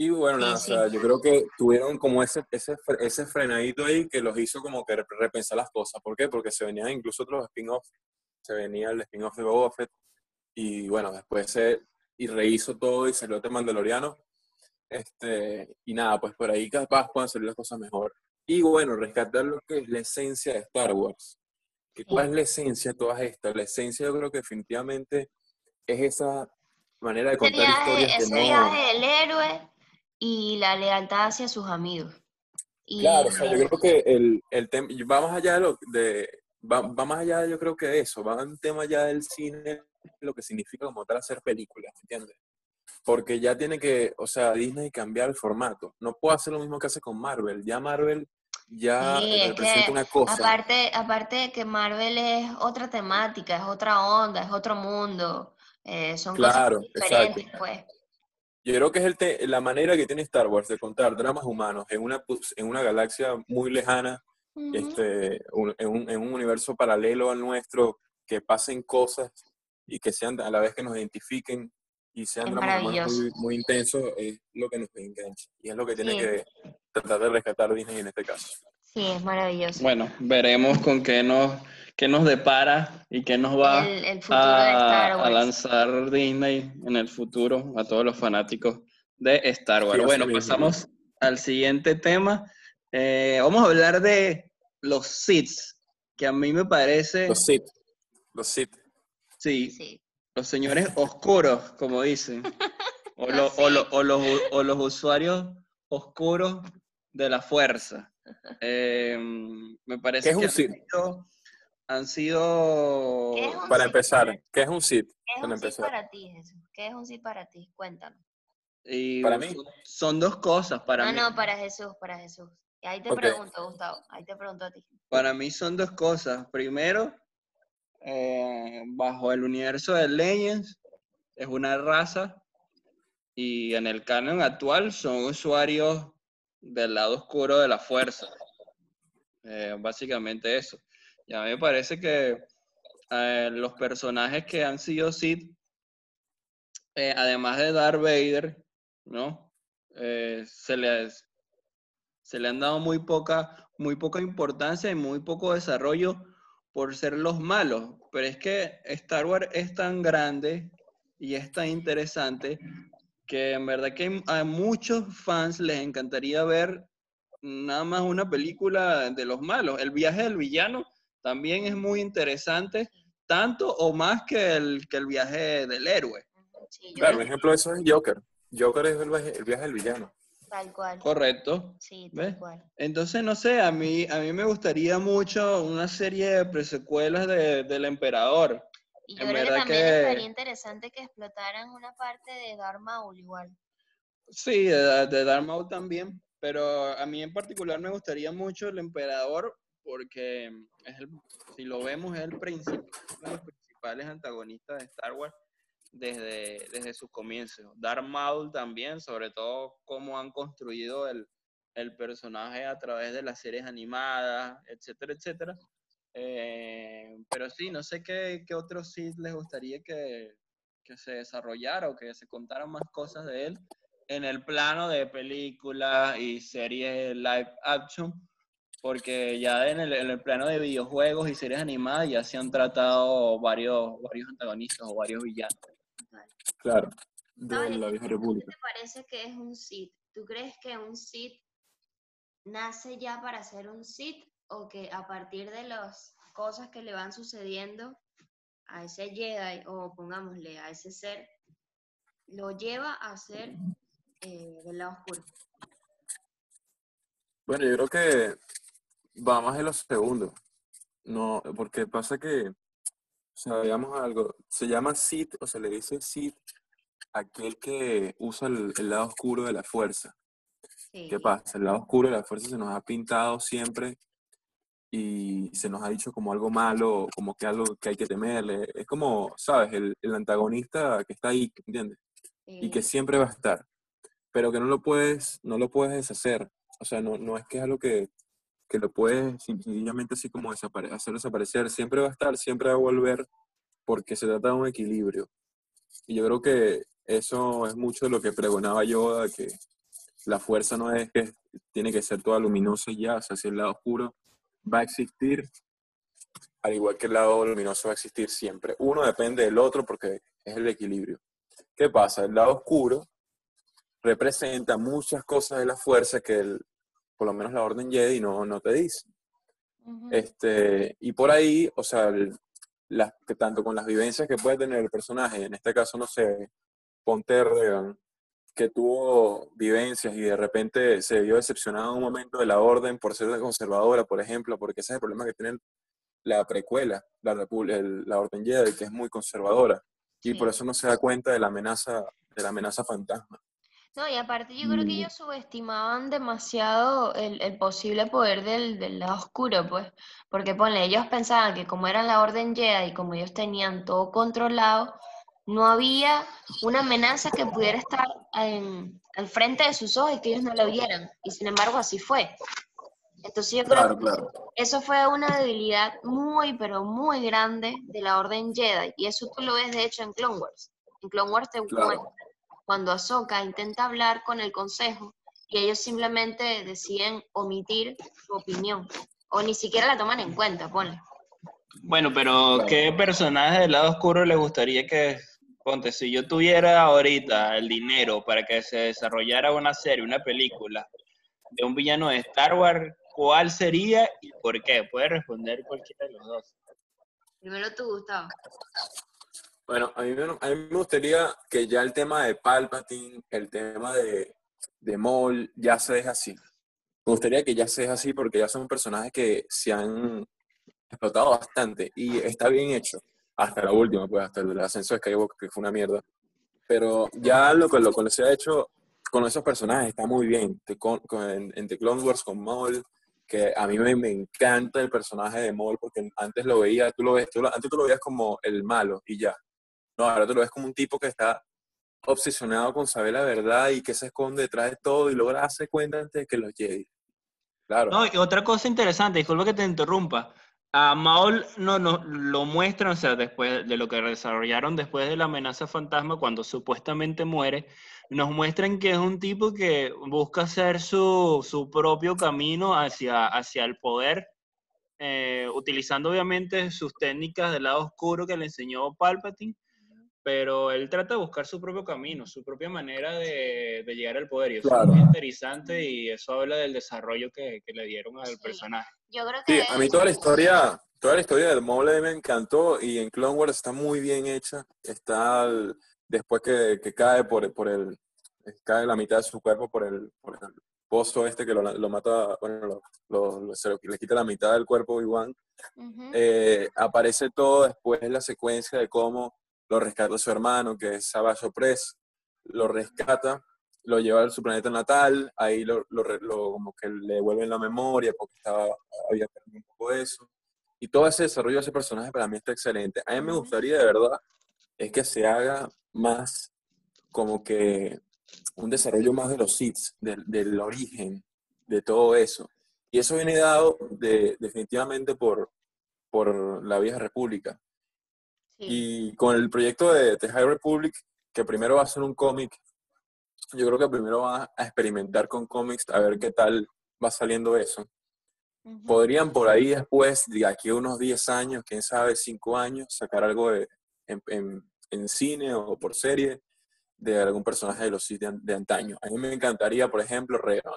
Y bueno, nada, O sea, yo creo que tuvieron como ese, ese, ese frenadito ahí que los hizo como que repensar las cosas. ¿Por qué? Porque se venían incluso otros spin-offs. Se venía el spin-off de Boba Fett. Y bueno, después se y rehizo todo y salió de Mandaloriano. Este, y nada, pues por ahí capaz puedan salir las cosas mejor. Y bueno, rescatar lo que es la esencia de Star Wars. ¿Qué, ¿Cuál es la esencia de todas estas? La esencia yo creo que definitivamente es esa manera de contar historias ese viaje del héroe y la lealtad hacia sus amigos. claro, o sea, yo creo que el, el tema, va más allá de, lo, de va, va, más allá yo creo que de eso, va un tema ya del cine, lo que significa como tal hacer películas, ¿entiendes? Porque ya tiene que, o sea, Disney cambiar el formato. No puede hacer lo mismo que hace con Marvel. Ya Marvel ya representa una cosa. Aparte, aparte de que Marvel es otra temática, es otra onda, es otro mundo. Eh, son claro, cosas diferentes, pues. Yo creo que es el la manera que tiene Star Wars de contar dramas humanos en una, en una galaxia muy lejana, este, en, un, en un universo paralelo al nuestro, que pasen cosas y que sean a la vez que nos identifiquen y sean muy, muy intensos, es lo que nos engancha. Y es lo que tiene que tratar de rescatar Disney en este caso. Sí, es maravilloso. Bueno, veremos con qué nos, qué nos depara y qué nos va a, lanzar Disney en el futuro a todos los fanáticos de Star Wars. bueno, pasamos al siguiente tema. Eh, vamos a hablar de los Sith, que a mí me parece... Los Sith. Los Sith. Sí, sí. Los señores oscuros, como dicen. O, los, usuarios oscuros de la fuerza. Em, me parece que han sido, han sido... Para empezar, ¿qué es un SID? ¿Qué es un SID para ti, Jesús? ¿Qué es un SID para ti? Cuéntanos. para mí. Son, dos cosas para no, mí. No, para Jesús, para Jesús. Ahí te pregunto, Gustavo. Ahí te pregunto a ti. Para mí son dos cosas. Primero, eh, bajo el universo de Legends, es una raza y en el canon actual son usuarios del lado oscuro de la fuerza. Eh, básicamente eso. Ya me parece que eh, los personajes que han sido Sith además de Darth Vader, ¿no? Se, le, se le han dado muy poca, muy poca importancia y muy poco desarrollo por ser los malos. Pero es que Star Wars es tan grande y es tan interesante que en verdad que a muchos fans les encantaría ver nada más una película de los malos. El viaje del villano también es muy interesante, tanto o más que el, que el viaje del héroe. claro, un ejemplo de eso es Joker. Joker es el viaje, del villano. Tal cual. Correcto. Sí, tal cual. Entonces, no sé, a mí, a mí me gustaría mucho una serie de presecuelas de, del emperador. Y yo creo que también estaría interesante que explotaran una parte de Darth Maul igual. Sí, de, de Darth Maul también, pero a mí en particular me gustaría mucho el emperador porque es el, si lo vemos es el principal, uno de los principales antagonistas de Star Wars desde, desde sus comienzos. Darth Maul también, sobre todo cómo han construido el, el personaje a través de las series animadas, etcétera, etcétera. Eh, pero sí, no sé qué, qué otro Sith les gustaría que, que, se desarrollara o que se contaran más cosas de él en el plano de películas y series live action, porque ya en el, en el, plano de videojuegos y series animadas ya se han tratado varios, varios antagonistas o varios villanos. Claro, de la vieja república. ¿Qué te parece que es un Sith? ¿Tú crees que un Sith nace ya para ser un Sith o que a partir de las cosas que le van sucediendo a ese Jedi o pongámosle a ese ser, lo lleva a ser eh, del lado oscuro? Bueno, yo creo que va más de los segundos. No, porque pasa que, veamos algo, se llama Sith o se le dice Sith aquel que usa el, lado oscuro de la fuerza. ¿Qué pasa? El lado oscuro de la fuerza se nos ha pintado siempre y se nos ha dicho como algo malo, como que algo que hay que temerle. Es como, ¿sabes? El, el antagonista que está ahí, ¿entiendes? Y que siempre va a estar, pero que no lo puedes, no lo puedes deshacer. O sea, no, no es que es algo que, que lo puedes sencillamente así como desapare hacer desaparecer. Siempre va a estar, siempre va a volver, porque se trata de un equilibrio. Y yo creo que eso es mucho de lo que pregonaba Yoda, que la fuerza no es que tiene que ser toda luminosa y ya, o sea, si el lado oscuro va a existir, al igual que el lado luminoso va a existir siempre. Uno depende del otro porque es el equilibrio. ¿Qué pasa? El lado oscuro representa muchas cosas de la fuerza que el, por lo menos la Orden Jedi no, no te dice. este, y por ahí, o sea, las, que tanto con las vivencias que puede tener el personaje, en este caso, no sé, Ponte que tuvo vivencias y de repente se vio decepcionado en un momento de la orden por ser conservadora, por ejemplo, porque ese es el problema que tiene la precuela, la, la Orden Jedi, que es muy conservadora, y por eso no se da cuenta de la amenaza, de la amenaza fantasma. No, y aparte yo creo que ellos subestimaban demasiado el, el posible poder del, del, lado oscuro, pues, porque ponle, ellos pensaban que como eran la Orden Jedi y como ellos tenían todo controlado, no había una amenaza que pudiera estar en, al frente de sus ojos y que ellos no lo vieran. Y sin embargo así fue. Entonces yo creo que eso fue una debilidad muy, pero muy grande de la Orden Jedi. Y eso tú lo ves de hecho en Clone Wars. En Clone Wars te cuando Ahsoka intenta hablar con el Consejo y ellos simplemente deciden omitir su opinión. O ni siquiera la toman en cuenta, ponle. Bueno, pero ¿qué personaje del lado oscuro le gustaría que ponte, si yo tuviera ahorita el dinero para que se desarrollara una serie, una película de un villano de Star Wars, ¿cuál sería y por qué? Puedes responder cualquiera de los dos. Primero tú, Gustavo. Bueno, a mí, me gustaría que ya el tema de Palpatine, el tema de, de Maul, ya se deje así. Me gustaría que ya se deje así porque ya son personajes que se han explotado bastante y está bien hecho hasta la última, pues hasta el ascenso de Skywalker, que fue una mierda. Pero ya lo que, lo que se ha hecho con esos personajes está muy bien. Con, con, en, The Clone Wars con Maul, que a mí me, me, encanta el personaje de Maul, porque antes lo veía, tú lo ves, tú antes tú lo veías como el malo y ya. No, ahora tú lo ves como un tipo que está obsesionado con saber la verdad y que se esconde detrás de todo y logra darse cuenta antes de que los Jedi. Claro. No, y otra cosa interesante, disculpa que te interrumpa. a Maul no, no, lo muestran, o sea, después de lo que desarrollaron después de la amenaza fantasma, cuando supuestamente muere, nos muestran que es un tipo que busca hacer su, su propio camino hacia, hacia el poder, eh, utilizando obviamente sus técnicas del lado oscuro que le enseñó Palpatine, pero él trata de buscar su propio camino, su propia manera de, de llegar al poder, y eso es muy interesante y eso habla del desarrollo que, que le dieron al personaje. Yo creo que... Sí, a mí toda la historia, toda la historia del Mole me encantó y en Clone Wars está muy bien hecha. Está el- después que, que cae por, por el, cae la mitad de su cuerpo por el, por el pozo este que lo, lo mata, bueno, lo- lo- lo- se lo- le quita la mitad del cuerpo a Obi-Wan. Ujú. Eh, aparece todo después la secuencia de cómo lo rescata su hermano, que es Savage Opress, lo rescata, lo lleva a su planeta natal, ahí lo, lo lo- como que le devuelven la memoria porque estaba, había perdido un poco de eso. Y todo ese desarrollo de ese personaje para mí está excelente. A mí me gustaría de verdad es que se haga más como que un desarrollo más de los Sith, del, del origen de todo eso. Y eso viene dado de, definitivamente por, por la vieja república. Sí. Y con el proyecto de The High Republic, que primero va a ser un cómic, yo creo que primero van a experimentar con cómics a ver qué tal va saliendo eso. Podrían por ahí después, de aquí a unos 10 años, quién sabe, 5 años, sacar algo de, en, en- en cine o por serie de algún personaje de los Sith de, de antaño. A mí me encantaría, por ejemplo, Revan.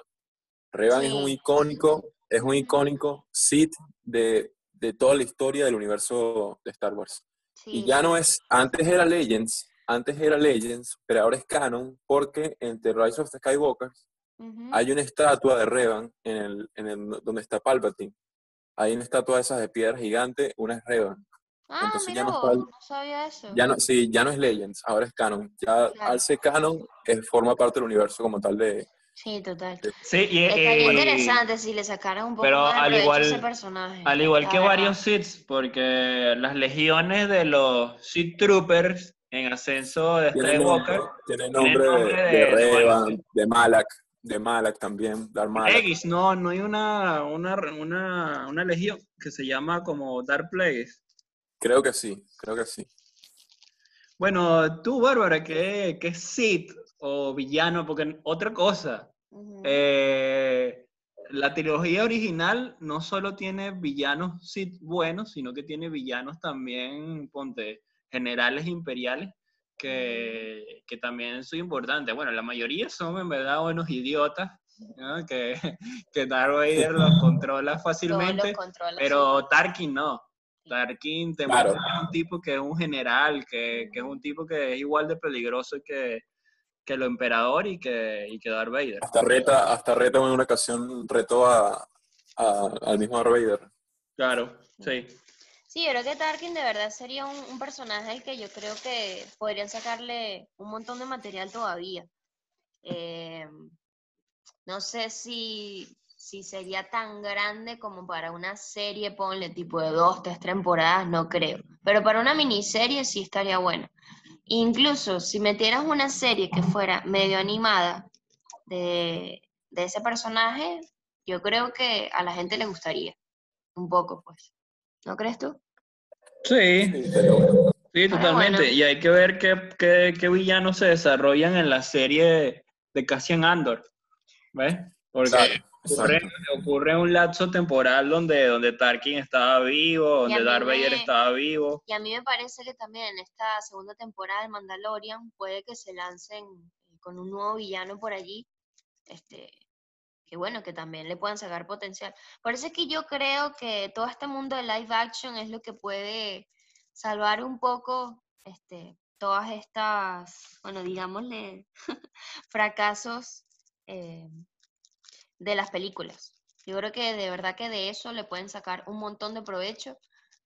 Revan es un Sí. icónico, es un icónico Sith de, de toda la historia del universo de Star Wars. Y Sí, ya sí. no es, antes era Legends, antes era Legends, pero ahora es Canon, porque en The Rise of the Skywalker Ujú. hay una estatua de Revan en el, en el, donde está Palpatine. Hay una estatua de esas de piedra gigante, una es Revan. Ah, entonces mira ya no está- no sabía eso. Ya no, sí, ya no es Legends, ahora es Canon. Ya Claro. al ser Canon, eh, forma parte del universo como tal de... Sí, total. Sí, y, Estaría y- interesante si le sacaran un poco pero más de al a ese igual- personaje. Al igual que varios Sith, porque las legiones de los Sith Troopers en ascenso de Tiene nombre, Skywalker, tiene nombre de, nombre de- de de Revan, de Malak, de Malak también, Dar Malak. Plagueis, no, no hay una, una, una, una legión que se llama como Dark Plagueis. Creo que sí, creo que sí. Bueno, tú, Bárbara, ¿qué, qué Sith o villano? Porque otra cosa, eh, la trilogía original no solo tiene villanos buenos, sino que tiene villanos también, ponte, generales imperiales, que, que también son importantes. Bueno, la mayoría son en verdad buenos idiotas, ¿no? que, que Darth Vader los controla fácilmente, los controla, pero Tarkin no. Tarkin te Claro. muestra que es un tipo que es un general, que, que es un tipo que es igual de peligroso que, que el emperador y que, y que Darth Vader. Hasta reta, hasta reta en una ocasión retó a, a- al mismo Darth Vader. Claro, sí. Sí, yo creo que Tarkin de verdad sería un, un personaje al que yo creo que podrían sacarle un montón de material todavía. Eh, no sé si, si sería tan grande como para una serie, ponle tipo de dos, tres temporadas, no creo. Pero para una miniserie sí estaría bueno. Incluso si metieras una serie que fuera medio animada de, de ese personaje, yo creo que a la gente le gustaría. Un poco, pues. ¿No crees tú? Sí, Sí, totalmente. bueno. Y hay que ver qué, qué, qué villanos se desarrollan en la serie de Cassian Andor. ¿Ves? Porque ocurre, un lapso temporal donde, donde Tarkin estaba vivo, Y a donde mí Darth Vader me- estaba vivo. Y a mí me parece que también en esta segunda temporada de Mandalorian puede que se lancen eh, con un nuevo villano por allí, este, que bueno, que también le puedan sacar potencial. Por eso es que yo creo que todo este mundo de live action es lo que puede salvar un poco este, todas estas, bueno, digámosle, fracasos eh, de las películas. Yo creo que de verdad que de eso le pueden sacar un montón de provecho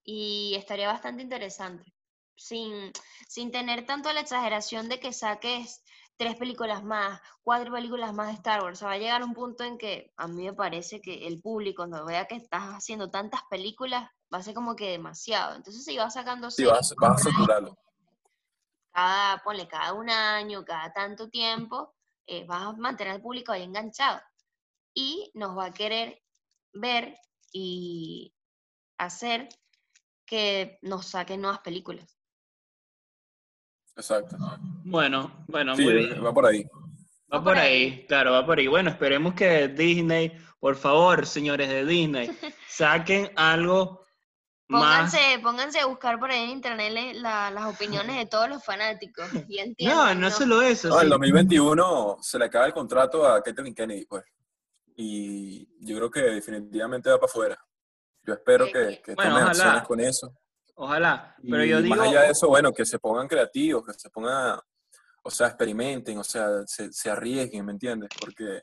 y estaría bastante interesante. Sin, sin tener tanto la exageración de que saques tres películas más, cuatro películas más de Star Wars. O sea, va a llegar un punto en que a mí me parece que el público, cuando vea que estás haciendo tantas películas, va a ser como que demasiado. Entonces, si vas sacando Sí, vas, vas a saturarlo. cada, ponle, cada un año, cada tanto tiempo, eh, vas a mantener al público ahí enganchado. Y nos va a querer ver y, hacer que nos saquen nuevas películas. Exacto. Bueno, bueno, Sí, muy bien. va por ahí. Va por ahí, claro, va por ahí. Bueno, esperemos que Disney, por favor, señores de Disney, saquen algo más. Pónganse, pónganse a buscar por ahí en internet la- las opiniones de todos los fanáticos y No, entiendan. no solo eso. No, sí. el 2021 se le acaba el contrato a Kathleen Kennedy, pues. Y yo creo que definitivamente va para afuera. Yo espero que, que Bueno, tomen ojalá. acciones con eso. Ojalá. Pero y yo digo. más allá de eso, bueno, que se pongan creativos, que se pongan, o sea, experimenten, o sea, se, se arriesguen, ¿me entiendes? Porque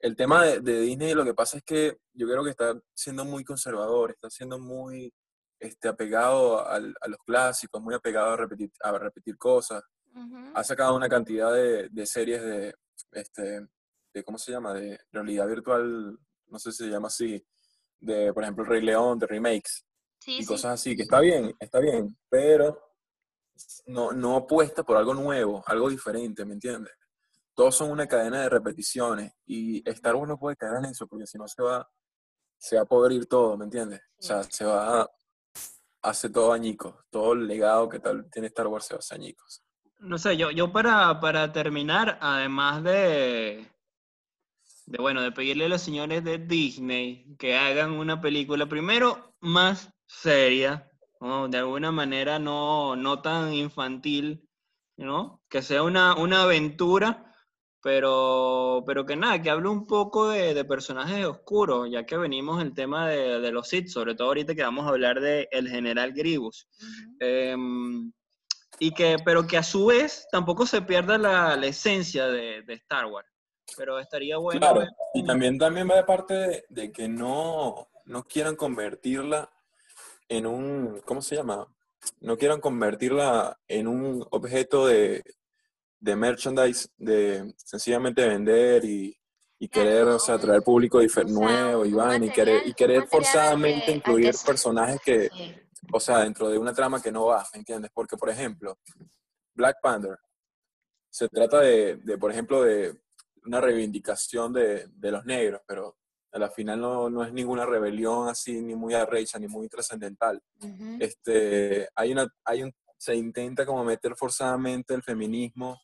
el tema de, de Disney lo que pasa es que yo creo que está siendo muy conservador, está siendo muy este, apegado al- a los clásicos, muy apegado a repetir, a repetir cosas. Ujú. Ha sacado una cantidad de, de series de, este, de, ¿cómo se llama? De realidad virtual, no sé si se llama así, de, por ejemplo, Rey León, de remakes Sí, y sí. cosas así, que está bien, está bien, pero no, no apuesta por algo nuevo, algo diferente, ¿me entiendes? Todos son una cadena de repeticiones y Star Wars no puede caer en eso porque si no se va, se va a podrir todo, ¿me entiendes? O sea, se va a hace todo añicos, todo el legado que tal tiene Star Wars se va a hacer añicos. No sé, yo, yo para, para terminar, además de, de, bueno, de pedirle a los señores de Disney que hagan una película, primero, más seria, ¿no? De alguna manera no, no tan infantil, ¿no? Que sea una, una aventura, pero, pero que nada, que hable un poco de, de personajes oscuros, ya que venimos el tema de, de los Sith, sobre todo ahorita que vamos a hablar de el General. Ujú. Em, y que, pero que a su vez tampoco se pierda la, la esencia de, de Star Wars. Pero estaría bueno. Claro, y también, también va de parte de, de que no, no quieran convertirla en un, ¿cómo se llama? No quieran convertirla en un objeto de, de merchandise, de sencillamente vender y, y Claro, querer, o sea, atraer público o difer- sea, nuevo vaina, y querer, y querer forzadamente incluir personajes que, Sí. o sea, dentro de una trama que no va, ¿me entiendes? Porque, por ejemplo, Black Panther se trata de, de, por ejemplo, de una reivindicación de, de los negros, pero a la final no, no es ninguna rebelión así, ni muy arrecha, ni muy trascendental. Ujú. Este, hay una, hay un, se intenta como meter forzadamente el feminismo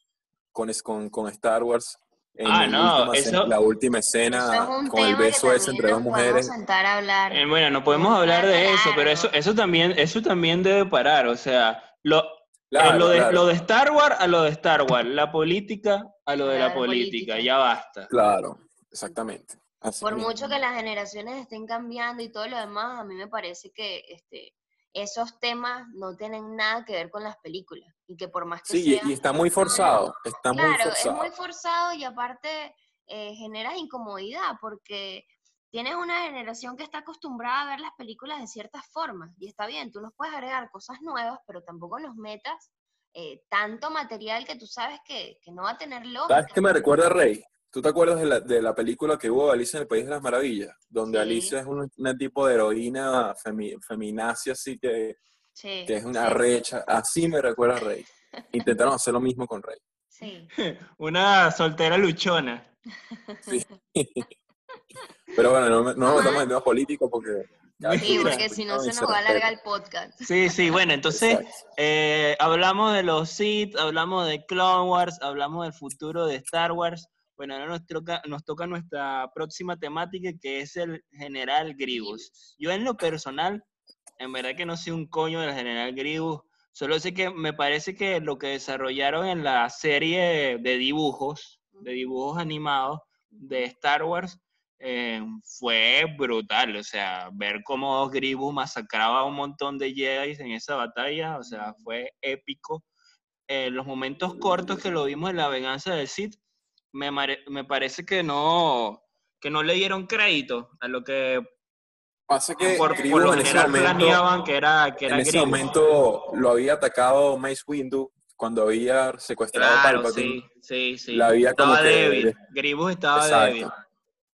con, es- con, con Star Wars. En Ah, no, última eso- escena- la última escena es con el beso ese entre dos mujeres. sentar a hablar. Eh, bueno, no podemos hablar de eso, pero eso, eso también, eso también debe parar. O sea, lo, Claro, eh, lo, de, claro. lo de Star Wars a lo de Star Wars, la política a lo de la la política, política. ya basta. Claro, exactamente. Así Por mismo. mucho que las generaciones estén cambiando y todo lo demás, a mí me parece que este, esos temas no tienen nada que ver con las películas. Y que por más que Sí, y- sean- y está muy forzado, está muy Claro, forzado. es muy forzado y aparte eh, generas incomodidad porque tienes una generación que está acostumbrada a ver las películas de ciertas formas y está bien, tú nos puedes agregar cosas nuevas, pero tampoco nos metas eh, tanto material que tú sabes que, que no va a tener lógica. ¿Sabes qué me recuerda, Rey? ¿Tú te acuerdas de la, de la película que hubo Alicia en el País de las Maravillas? Donde Sí. Alicia es un, un tipo de heroína femi- feminacia, así que, Sí, que es una sí, recha. Así me recuerda a Rey. Intentaron hacer lo mismo con Rey. sí. Una soltera luchona. Sí. Pero bueno, no, no nos metamos en temas políticos porque... Sí, porque si no se nos va a alargar el podcast. Sí, sí, bueno, entonces eh, hablamos de los Sith, hablamos de Clone Wars, hablamos del futuro de Star Wars. Bueno, ahora nos toca, nos toca nuestra próxima temática que es el General Grievous. Yo en lo personal, en verdad que no soy un coño del General Grievous, solo sé que me parece que lo que desarrollaron en la serie de dibujos, de dibujos animados de Star Wars, eh, fue brutal, o sea, ver cómo Grievous masacraba a un montón de Jedi en esa batalla, o sea, fue épico. Eh, los momentos cortos que lo vimos en la venganza del Sith, me, me parece que no, que no le dieron crédito a lo que Pasa que por, por Grievous lo en ese momento... planeaban que era, que era en ese momento lo había atacado Mace Windu cuando había secuestrado a Palpatine. sí, sí, sí. La había estaba que- débil, Grievous estaba Exacto. débil.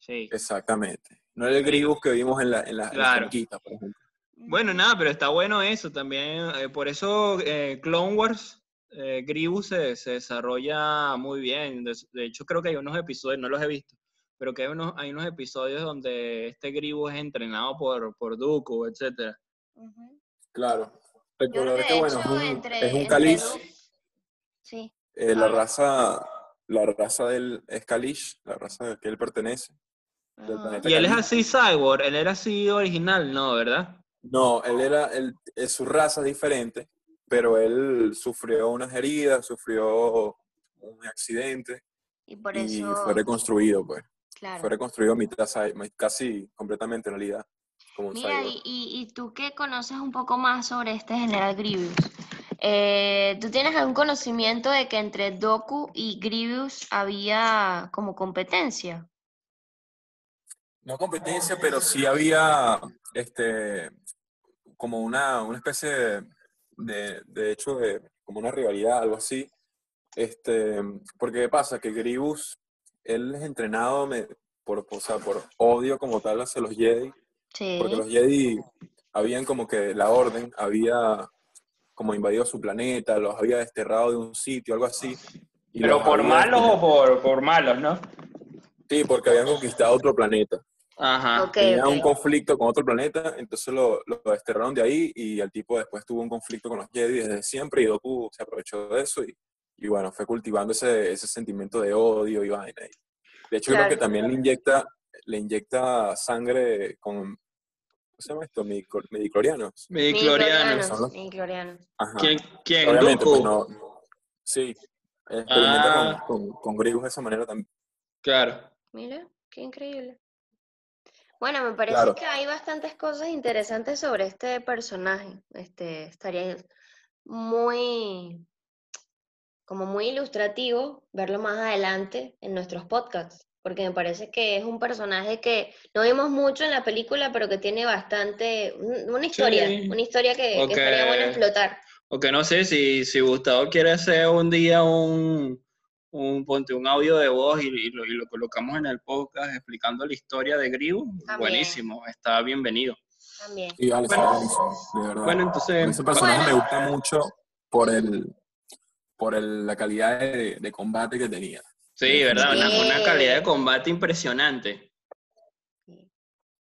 Sí. Exactamente. No era el Grievous que vimos en, la, en, la, en Claro. por ejemplo. Bueno, nada, pero está bueno eso también. eh, por eso eh, Clone Wars, eh, Grievous se, se desarrolla muy bien. De, de hecho, creo que hay unos episodios, no los he visto, pero que hay unos, hay unos episodios donde este Grievous es entrenado por, por Dooku, etc. Claro. Que, bueno, es un, entre- es un Sí. eh, la raza, la raza del es Kalish, la raza a la que él pertenece. Del Ah. planeta Y él es así cyborg, él era así original, ¿no? ¿Verdad? No, él era, él, eh, su raza es diferente, pero él sufrió unas heridas, sufrió un accidente Y por y eso, fue reconstruido, pues. claro. Fue reconstruido mitad, casi completamente en realidad, como un Mira, cyborg. y, y, y tú que conoces un poco más sobre este general Grievous, eh, ¿tú tienes algún conocimiento de que entre Doku y Grievous había como competencia? No competencia, pero sí había este como una, una especie de, de, de hecho, de, como una rivalidad, algo así. Este, porque ¿qué pasa? Que Grievous, él es entrenado me- por, o sea, por odio como tal hacia los Jedi, Sí. porque los Jedi habían como que la orden había como invadido su planeta, los había desterrado de un sitio, algo así. y Pero por había malos o por, por malos, ¿no? Sí, porque habían conquistado otro planeta. Ajá. Ok, tenía ok. un conflicto con otro planeta, entonces lo, lo desterraron de ahí y el tipo después tuvo un conflicto con los Jedi desde siempre y Doku se aprovechó de eso y, y bueno, fue cultivando ese, ese sentimiento de odio y vaina. Y De hecho, creo que Claro. también le inyecta, le inyecta sangre con, ¿cómo se llama esto? Midiclorianos. Midichlorianos. son los- midichlorianos. Ajá. ¿Quién? quién? Obviamente, Dooku. pues no. Sí, experimenta Ah. con, con, con Grievous de esa manera también. Claro. Mira, qué increíble. Bueno, me parece Claro. que hay bastantes cosas interesantes sobre este personaje. Este, estaría muy, como muy ilustrativo verlo más adelante en nuestros podcasts, porque me parece que es un personaje que no vimos mucho en la película, pero que tiene bastante, un- una historia, Sí. una historia que, estaría bueno explotar. O que no sé si, si Gustavo quiere hacer un día un, un, ponte un audio de voz y, y lo, y lo colocamos en el podcast explicando la historia de También. buenísimo, está bienvenido. También. Sí, vale, Bueno. está buenísimo, de verdad. Bueno, entonces, Ese personaje Bueno. me gusta mucho por el por el- la calidad de, de combate que tenía. sí, ¿verdad? Una, una calidad de combate impresionante.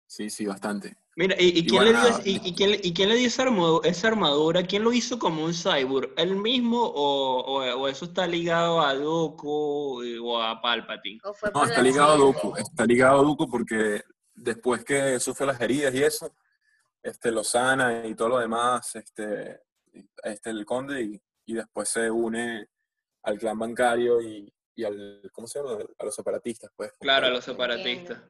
Sí, sí, bastante. Mira, ¿y, quién, le bueno, dio, nada. y, y quién, le- y quién le dio esa armadura, esa armadura? ¿Quién lo hizo como un cyborg? ¿Él mismo o, o- o eso está ligado a Dooku o a Palpatine? ¿O fue No, está ligado a? Dooku, está ligado a Dooku porque después que sufre las heridas y eso, este, lo sana y todo lo demás, este, este el conde y, y después se une al clan bancario y, y al, ¿cómo se llama? A los separatistas, pues. Claro, a los separatistas.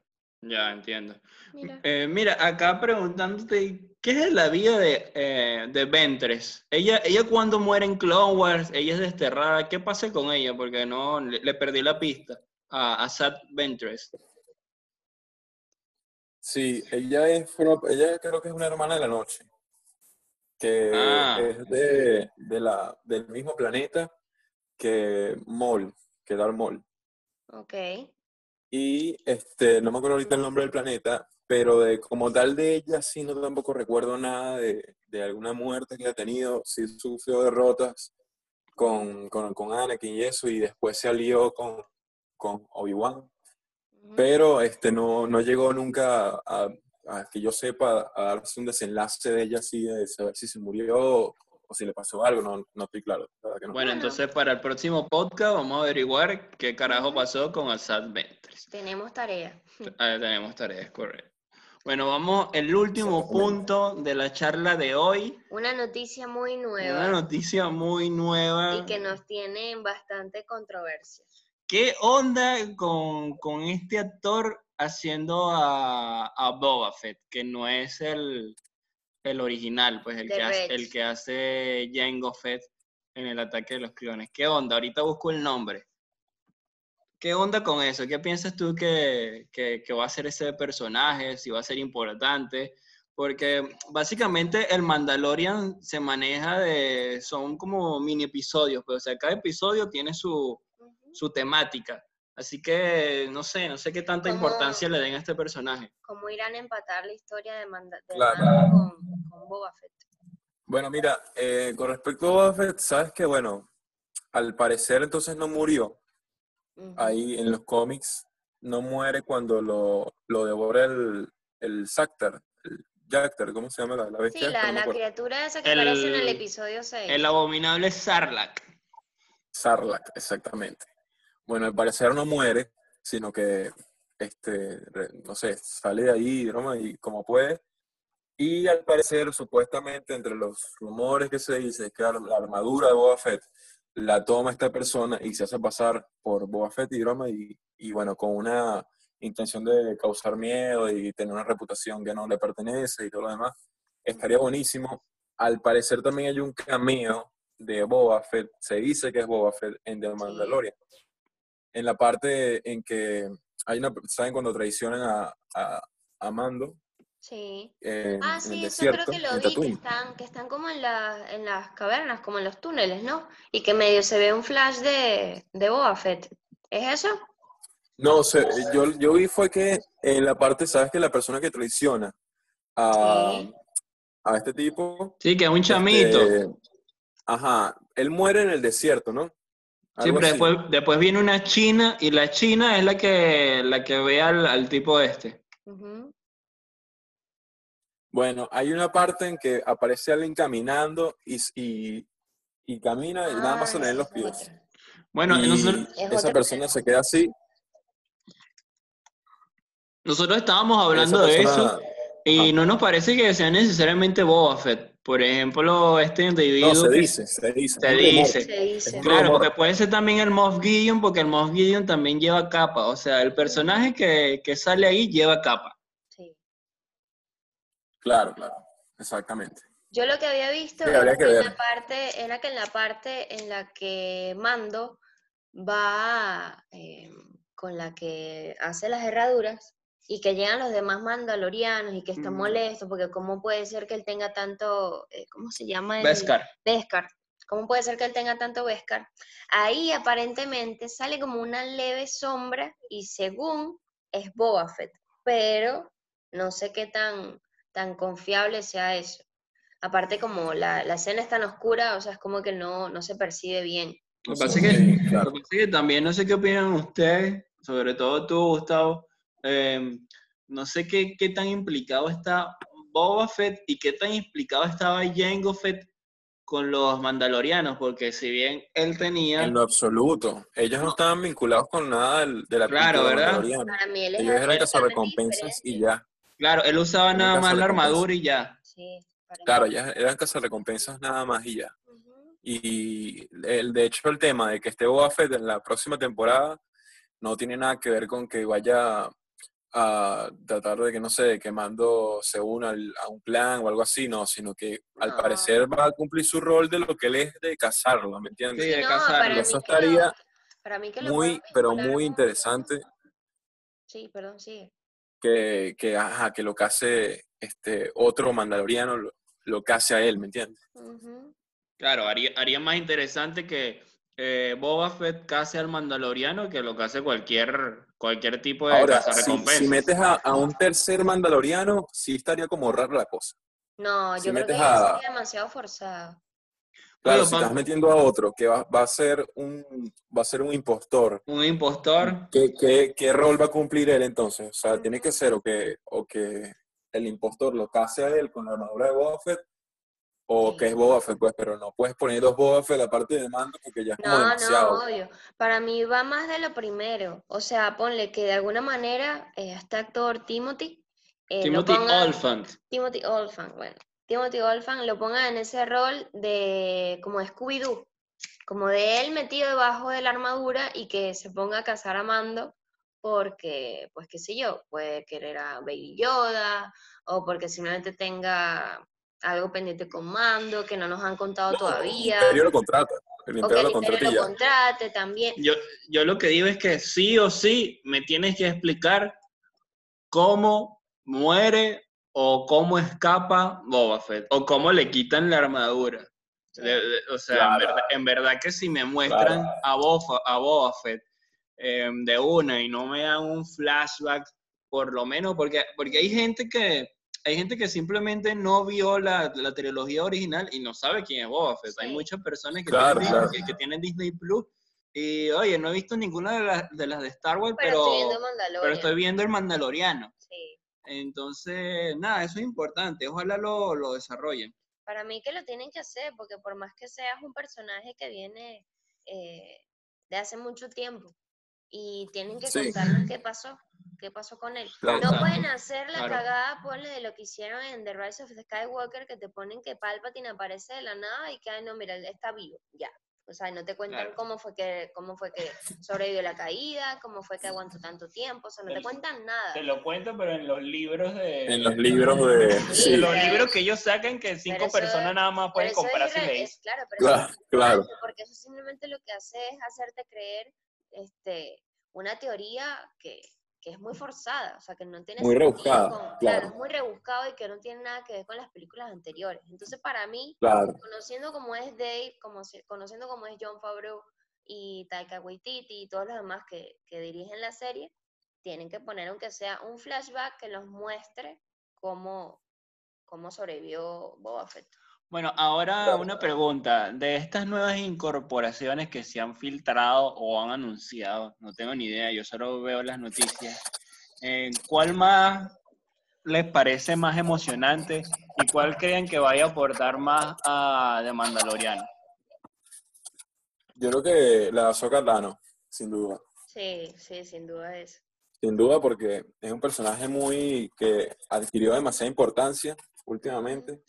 Ya, entiendo. Mira. Eh, mira, acá preguntándote, ¿qué es la vida de, eh, de Ventress? Ella, ella cuando muere en Clone Wars, ella es desterrada, ¿qué pasa con ella? Porque no, le, le perdí la pista a, a Sad Ventress. Sí, ella es, ella creo que es una hermana de la noche, que Ah. es de, de la, del mismo planeta que Maul, que Darth Maul. Ok. Y este, no me acuerdo ahorita el nombre del planeta, pero de como tal de ella sí no tampoco recuerdo nada de, de alguna muerte que haya tenido, sí sufrió derrotas con, con, con Anakin y eso, y después se alió con, con Obi-Wan, pero este, no, no llegó nunca a, a que yo sepa a darse un desenlace de ella así, de saber si se murió o si le pasó algo, no, no estoy claro. que no. Bueno, entonces para el próximo podcast vamos a averiguar qué carajo pasó con Asad Ventress. Tenemos tarea. Ah, tenemos tareas, correcto. Bueno, vamos, el último punto de la charla de hoy, Una noticia muy una nueva noticia muy nueva. y que nos tiene en bastante controversia. ¿Qué onda con, con este actor haciendo a, a Boba Fett, que no es el, el original, pues el The que, hace, el que hace Jango Fett en el ataque de los clones? ¿Qué onda? Ahorita busco el nombre. ¿Qué onda con eso? ¿Qué piensas tú que, que, que va a ser ese personaje? Si va a ser importante. Porque básicamente el Mandalorian se maneja de. Son como mini episodios, pero o sea, cada episodio tiene su, su temática. Así que no sé, no sé qué tanta importancia le den a este personaje. ¿Cómo irán a empatar la historia de, Manda de Claro. Mando con, con Boba Fett? Bueno, mira, eh, con respecto a Boba Fett, sabes que, bueno, al parecer entonces no murió ahí en los cómics. no muere cuando lo, lo devora el, el Zactar, el Jactar, ¿cómo se llama la, la Sí, bestia? esta? la, No la criatura esa que El- aparece en el episodio 6. El abominable Sarlacc. Sarlacc, exactamente. Bueno, al parecer no muere, sino que, este, no sé, sale de ahí, broma, y como puede. Y al parecer, supuestamente, entre los rumores que se dice, es que la la armadura de Boba Fett la toma esta persona y se hace pasar por Boba Fett y broma, y, y bueno, con una intención de causar miedo y tener una reputación que no le pertenece y todo lo demás. Estaría buenísimo. Al parecer también hay un cameo de Boba Fett, se dice que es Boba Fett en The Mandalorian. En la parte en que hay una, ¿saben cuando traicionan a, a, a Mando? Sí. En, Ah, sí, eso creo que lo vi, que están, que están como en, la, en las cavernas, como en los túneles, ¿no? Y que medio se ve un flash de, de Boba Fett. ¿Es eso? No, se- yo, yo vi fue que en la parte, ¿sabes que la persona que traiciona a, Sí. a este tipo? Sí, que es un chamito. este, ajá, él muere en el desierto, ¿no? Sí, pero así. después, después viene una china y la china es la que, la que ve al, al tipo este. Ujú. Bueno, hay una parte en que aparece alguien caminando y, y, y camina y nada más se Ah, le ven los es pies. Bueno, y nosotros, Es esa persona se queda así. nosotros estábamos hablando de eso y no nos parece que sea necesariamente Boba Fett. Por ejemplo, este individuo No, se dice, se dice. se dice. Se dice. un Claro, porque puede ser también el Moff Gideon, porque el Moff Gideon también lleva capa. O sea, el personaje que, que sale ahí lleva capa. Claro, claro, exactamente. Yo lo que había visto Sí, era que que en la parte, era que en la parte en la que Mando va eh, con la que hace las herraduras y que llegan los demás mandalorianos y que está Mm. molesto porque cómo puede ser que él tenga tanto, eh, ¿cómo se llama? el- Beskar. Beskar. ¿Cómo puede ser que él tenga tanto Beskar? Ahí aparentemente sale como una leve sombra y según es Boba Fett, pero no sé qué tan, tan confiable sea eso. Aparte como la, la escena es tan oscura, o sea, es como que no, no se percibe bien. Lo que pasa es que, lo claro. que que también no sé qué opinan ustedes, sobre todo tú, Gustavo. eh, no sé qué, qué tan implicado está Boba Fett y qué tan implicado estaba Jango Fett con los mandalorianos, porque si bien él tenía, En lo absoluto. Ellos no estaban vinculados con nada de la Claro, ¿verdad? mandaloriana. Para mí él es Ellos eran cazarrecompensas y ya. Claro, él usaba nada más la armadura y ya. Sí. Claro, ya eran cazarrecompensas nada más y ya. Ujú. Y el, de hecho el tema de que esté Boba Fett en la próxima temporada no tiene nada que ver con que vaya a tratar de que, no sé, que Mando se una al- a un plan o algo así, no, sino que al No. parecer va a cumplir su rol de lo que él es de cazarlo, ¿me entiendes? Sí, de No, cazarlo. Eso lo- estaría para mí que lo muy, pero muy interesante Sí, perdón, sigue. Que, que, ajá, que lo case este otro mandaloriano, lo, lo case a él, ¿me entiendes? Claro, haría, haría más interesante que eh, Boba Fett case al mandaloriano que lo case cualquier, cualquier tipo de Ahora, si, metes a, a un tercer mandaloriano, sí estaría como rara la cosa. No, Si yo creo que a- sería demasiado forzado. Claro, si estás metiendo a otro que va, va a ser un va a ser un impostor, Un impostor. ¿qué, qué, qué rol va a cumplir él entonces? O sea, tiene que ser o que, o que el impostor lo case a él con la armadura de Boba Fett, o Sí. que es Boba Fett, pues, pero no puedes poner dos Boba Fett aparte de mando porque ya es como No, demasiado. no, obvio. Para mí va más de lo primero. O sea, ponle que de alguna manera eh, este actor Timothy, eh, Timothy Olyphant. Timothy Olyphant, bueno, Timothy Olyphant lo ponga en ese rol de como Scooby-Doo, como de él metido debajo de la armadura y que se ponga a cazar a Mando porque, pues qué sé yo, puede querer a Baby Yoda o porque simplemente tenga algo pendiente con Mando que no nos han contado El todavía. Imperio lo contrata. El O que Imperio el lo Imperio contrate también. Yo, yo lo que digo es que sí o sí me tienes que explicar cómo muere o cómo escapa Boba Fett o cómo le quitan la armadura. De- de- o sea, en, verdad, en verdad que si me muestran a, Boba, a Boba Fett em, de una y no me dan un flashback, por lo menos, porque, porque hay gente que hay gente que simplemente no vio la, la trilogía original y no sabe quién es Boba Fett. Hay muchas personas que, Claro, tienen, claro. Disney- que, que tienen Disney Plus Y oye, no he visto ninguna de las de, las de Star Wars, Pero, pero, estoy viendo pero Mandalorian. estoy viendo el Mandaloriano. Entonces, nada, eso es importante. Ojalá lo, lo desarrollen. Para mí que lo tienen que hacer, porque por más que seas un personaje que viene eh, de hace mucho tiempo y tienen que Sí. contarnos qué pasó, qué pasó con él. Claro. No Claro. pueden hacer la Claro. cagada, ponle de lo que hicieron en The Rise of the Skywalker, que te ponen que Palpatine aparece de la nada y que, ay, no, mira, él está vivo, ya. O sea, no te cuentan Claro. cómo fue que cómo fue que sobrevivió la caída, cómo fue que aguantó tanto tiempo, o sea, no te Te- cuentan nada. Te lo cuento, pero en los libros de... En los libros de... en los libros que ellos sacan que cinco eso- personas nada más pueden comparar si irre- leí. es- claro, eso claro, claro. porque eso simplemente lo que hace es hacerte creer este, una teoría que, que es muy forzada, o sea, que no tiene Muy sentido rebuscada, con- claro. es muy rebuscado y que no tiene nada que ver con las películas anteriores. Entonces, para mí, Claro, conociendo cómo es Dave, como conociendo cómo es John Favreau y Taika Waititi y todos los demás que, que dirigen la serie, tienen que poner aunque sea un flashback que nos muestre cómo, cómo sobrevivió Boba Fett. Bueno, ahora una pregunta. De estas nuevas incorporaciones que se han filtrado o han anunciado, no tengo ni idea, yo solo veo las noticias. eh, ¿Cuál más les parece más emocionante y cuál creen que vaya a aportar más a The Mandaloriano? yo creo que la Ahsoka Tano, sin duda. Sí, sí, sin duda es. Sin duda porque es un personaje muy que adquirió demasiada importancia últimamente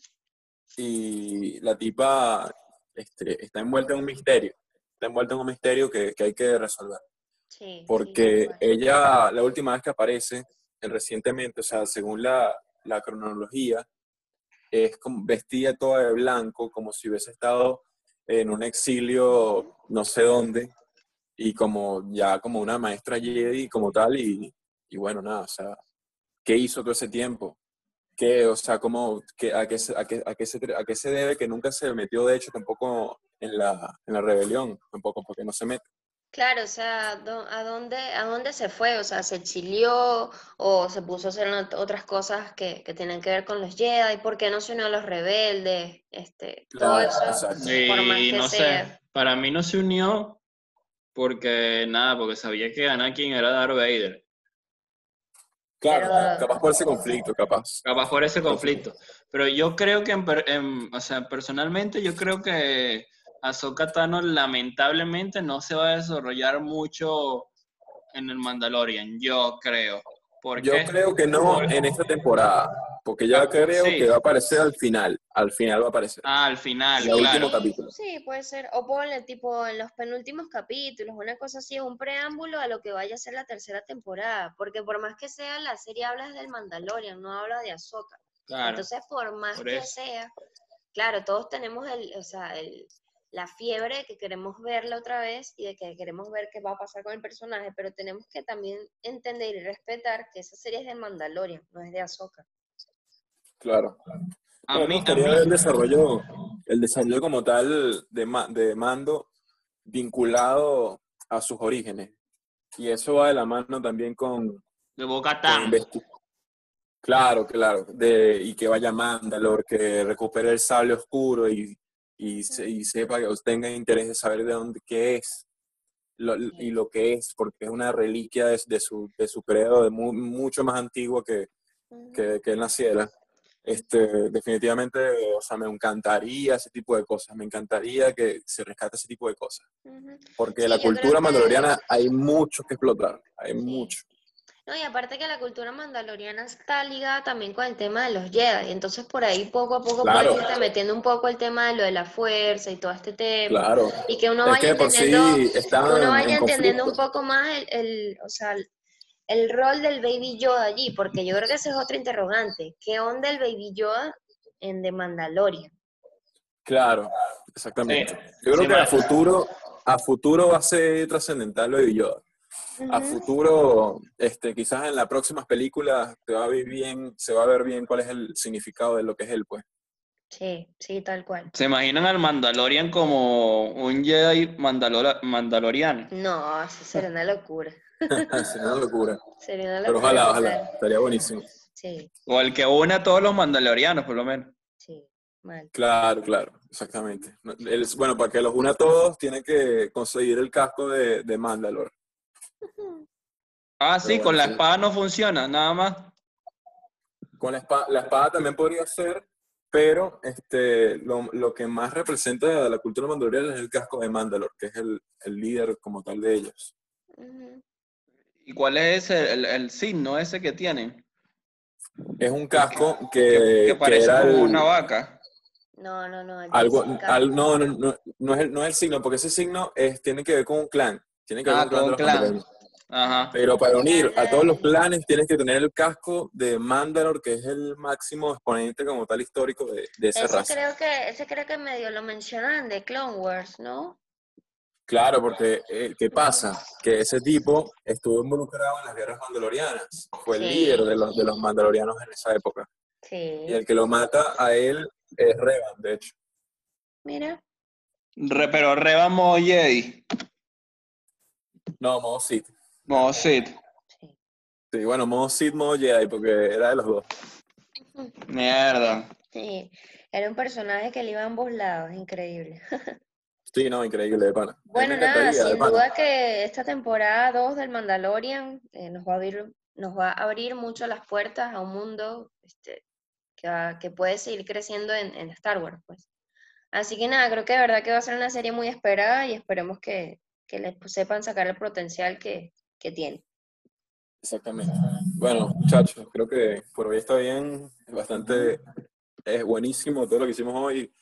y la tipa este, está envuelta en un misterio, está envuelta en un misterio que, que hay que resolver. Sí, Porque ella, la última vez que aparece, recientemente, o sea, según la, la cronología, es como vestida toda de blanco, como si hubiese estado en un exilio no sé dónde, y como ya como una maestra Jedi como tal, y, y bueno, nada, o sea, ¿qué hizo todo ese tiempo? ¿Qué, o sea, cómo, qué, a, qué, se- a, qué, a, qué se, a qué se debe que nunca se metió, de hecho, tampoco en la, en la rebelión, tampoco, porque no se mete. Claro, o sea, ¿a dónde, a dónde se fue? O sea, ¿se exilió o se puso a hacer ot- otras cosas que, que tienen que ver con los Jedi? ¿Por qué no se unió a los rebeldes? Este, todo Claro, eso, exacto. por más Y que no sea. sé, para mí no se unió porque nada, porque sabía que Anakin era Darth Vader. Claro, Pero- capaz por ese conflicto, capaz. Capaz por ese conflicto. Pero yo creo que, en en- o sea, personalmente, yo creo que Ahsoka Tano lamentablemente no se va a desarrollar mucho en el Mandalorian, yo creo. ¿Por Yo creo que no en esta temporada, porque ya Ah, creo sí. que va a aparecer al final. Al final va a aparecer. Ah, al final, en el claro. último capítulo. Sí, puede ser. O ponle tipo en los penúltimos capítulos, una cosa así, un preámbulo a lo que vaya a ser la tercera temporada. Porque por más que sea, la serie habla del Mandalorian, no habla de Ahsoka. Claro. Entonces, por más por que sea, claro, todos tenemos el, o sea, el, la fiebre de que queremos verla otra vez y de que queremos ver qué va a pasar con el personaje, pero tenemos que también entender y respetar que esa serie es de Mandalorian, no es de Ahsoka. Claro. A Bueno, mí, a mí- el desarrollo, el desarrollo como tal de, ma- de mando vinculado a sus orígenes. Y eso va de la mano también con, de Boca Claro, claro. De, y que vaya a Mandalor, que recupere el sable oscuro y, y, se- y sepa que tenga interés de saber de dónde, qué es lo- y lo que es, porque es una reliquia de, de su, de su credo, de mu- mucho más antiguo que, que, que él naciera. Este, definitivamente, o sea, me encantaría ese tipo de cosas, me encantaría que se rescate ese tipo de cosas, porque Sí, la cultura mandaloriana hay mucho que explotar, hay Sí. mucho. No, y aparte que la cultura mandaloriana está ligada también con el tema de los Jedi, entonces por ahí poco a poco Claro. puedes irte metiendo un poco el tema de lo de la fuerza y todo este tema, Claro, y que uno es vaya que sí entendiendo, que están uno vaya en entendiendo un poco más el, el, o sea, el, el rol del Baby Yoda allí, porque yo creo que ese es otro interrogante, ¿qué onda el Baby Yoda en The Mandalorian? Claro, exactamente. Sí. Yo creo Sí, que a futuro, a futuro va a ser trascendental lo de Yoda. A futuro, este, quizás en las próximas películas te va a ver bien, se va a ver bien cuál es el significado de lo que es él, pues. Sí, sí, tal cual. ¿Se imaginan al Mandalorian como un Jedi mandalora- mandaloriano? No, eso sería una locura, Sería una locura. sería una Pero ojalá, ojalá. Estaría buenísimo. Sí, O el que une a todos los mandalorianos, por lo menos. sí. Mal. Claro, claro, exactamente. El- bueno, para que los una a todos, tiene que conseguir el casco de, de Mandalore. Ah, sí, con la sí. espada no funciona, nada más. Con la espada, la espada también podría ser, pero este, lo, lo que más representa a la cultura mandaloriana es el casco de Mandalore, que es el, el líder como tal de ellos. ¿Y cuál es ese, el, el signo ese que tienen? Es un casco Que, que, que que parece era como el- una vaca. No, no, no. algo, al- no, no, no, no es el, no es el signo, porque ese signo es, tiene que ver con un clan. Tiene que Ah, con un clan de los clan. Ajá. Pero para unir a todos los Ay. clanes tienes que tener el casco de Mandalore, que es el máximo exponente como tal histórico de, de esa Ese raza. creo que, ese creo que medio lo mencionan de Clone Wars, ¿no? Claro, porque eh, ¿qué pasa? Que ese tipo estuvo involucrado en las guerras mandalorianas. Fue el líder de los, de los mandalorianos en esa época. Sí. Y el que lo mata a él es Revan, de hecho. Mira. Re- pero Reba modo Jedi, No, modo Sith. modo Sith. Sí. Sí, bueno, modo Sith, modo Jedi, porque era de los dos. Mierda. Sí. Era un personaje que le iba a ambos lados, increíble. Sí, no, increíble, de pana. Bueno, nada, sin duda que esta temporada 2 del Mandalorian eh, nos va a abrir, nos va a abrir mucho las puertas a un mundo este, que, va- que puede seguir creciendo en, en Star Wars, pues. Así que nada, creo que de verdad que va a ser una serie muy esperada y esperemos que, que le sepan sacar el potencial que, que tiene. Exactamente. Bueno, muchachos, creo que por hoy está bien. Bastante, es buenísimo todo lo que hicimos hoy.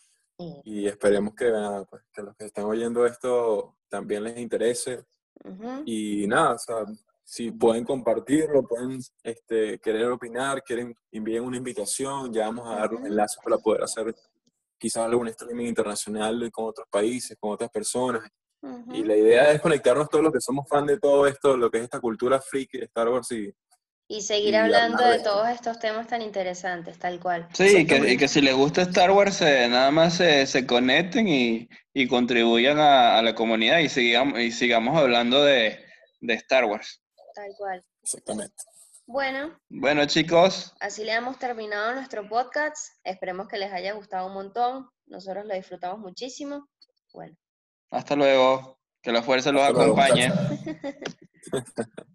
Y esperemos que, nada, pues, que los que están oyendo esto también les interese. Ujú. Y nada, o sea, si pueden compartirlo, pueden este, querer opinar, quieren envíen una invitación, ya vamos a dar los enlaces para poder hacer quizás algún streaming internacional con otros países, con otras personas. Y la idea es conectarnos todos los que somos fan de todo esto, lo que es esta cultura friki de Star Wars y Y seguir y hablando de todos estos temas tan interesantes, tal cual. Sí, y que, y que si les gusta Star Wars, eh, nada más se, se conecten y, y contribuyan a, a la comunidad y sigamos, y sigamos hablando de, de Star Wars. Tal cual. exactamente. Bueno, Bueno, chicos, Así le hemos terminado nuestro podcast. Esperemos que les haya gustado un montón. Nosotros lo disfrutamos muchísimo. Bueno, hasta luego. Que la fuerza los Hasta acompañe.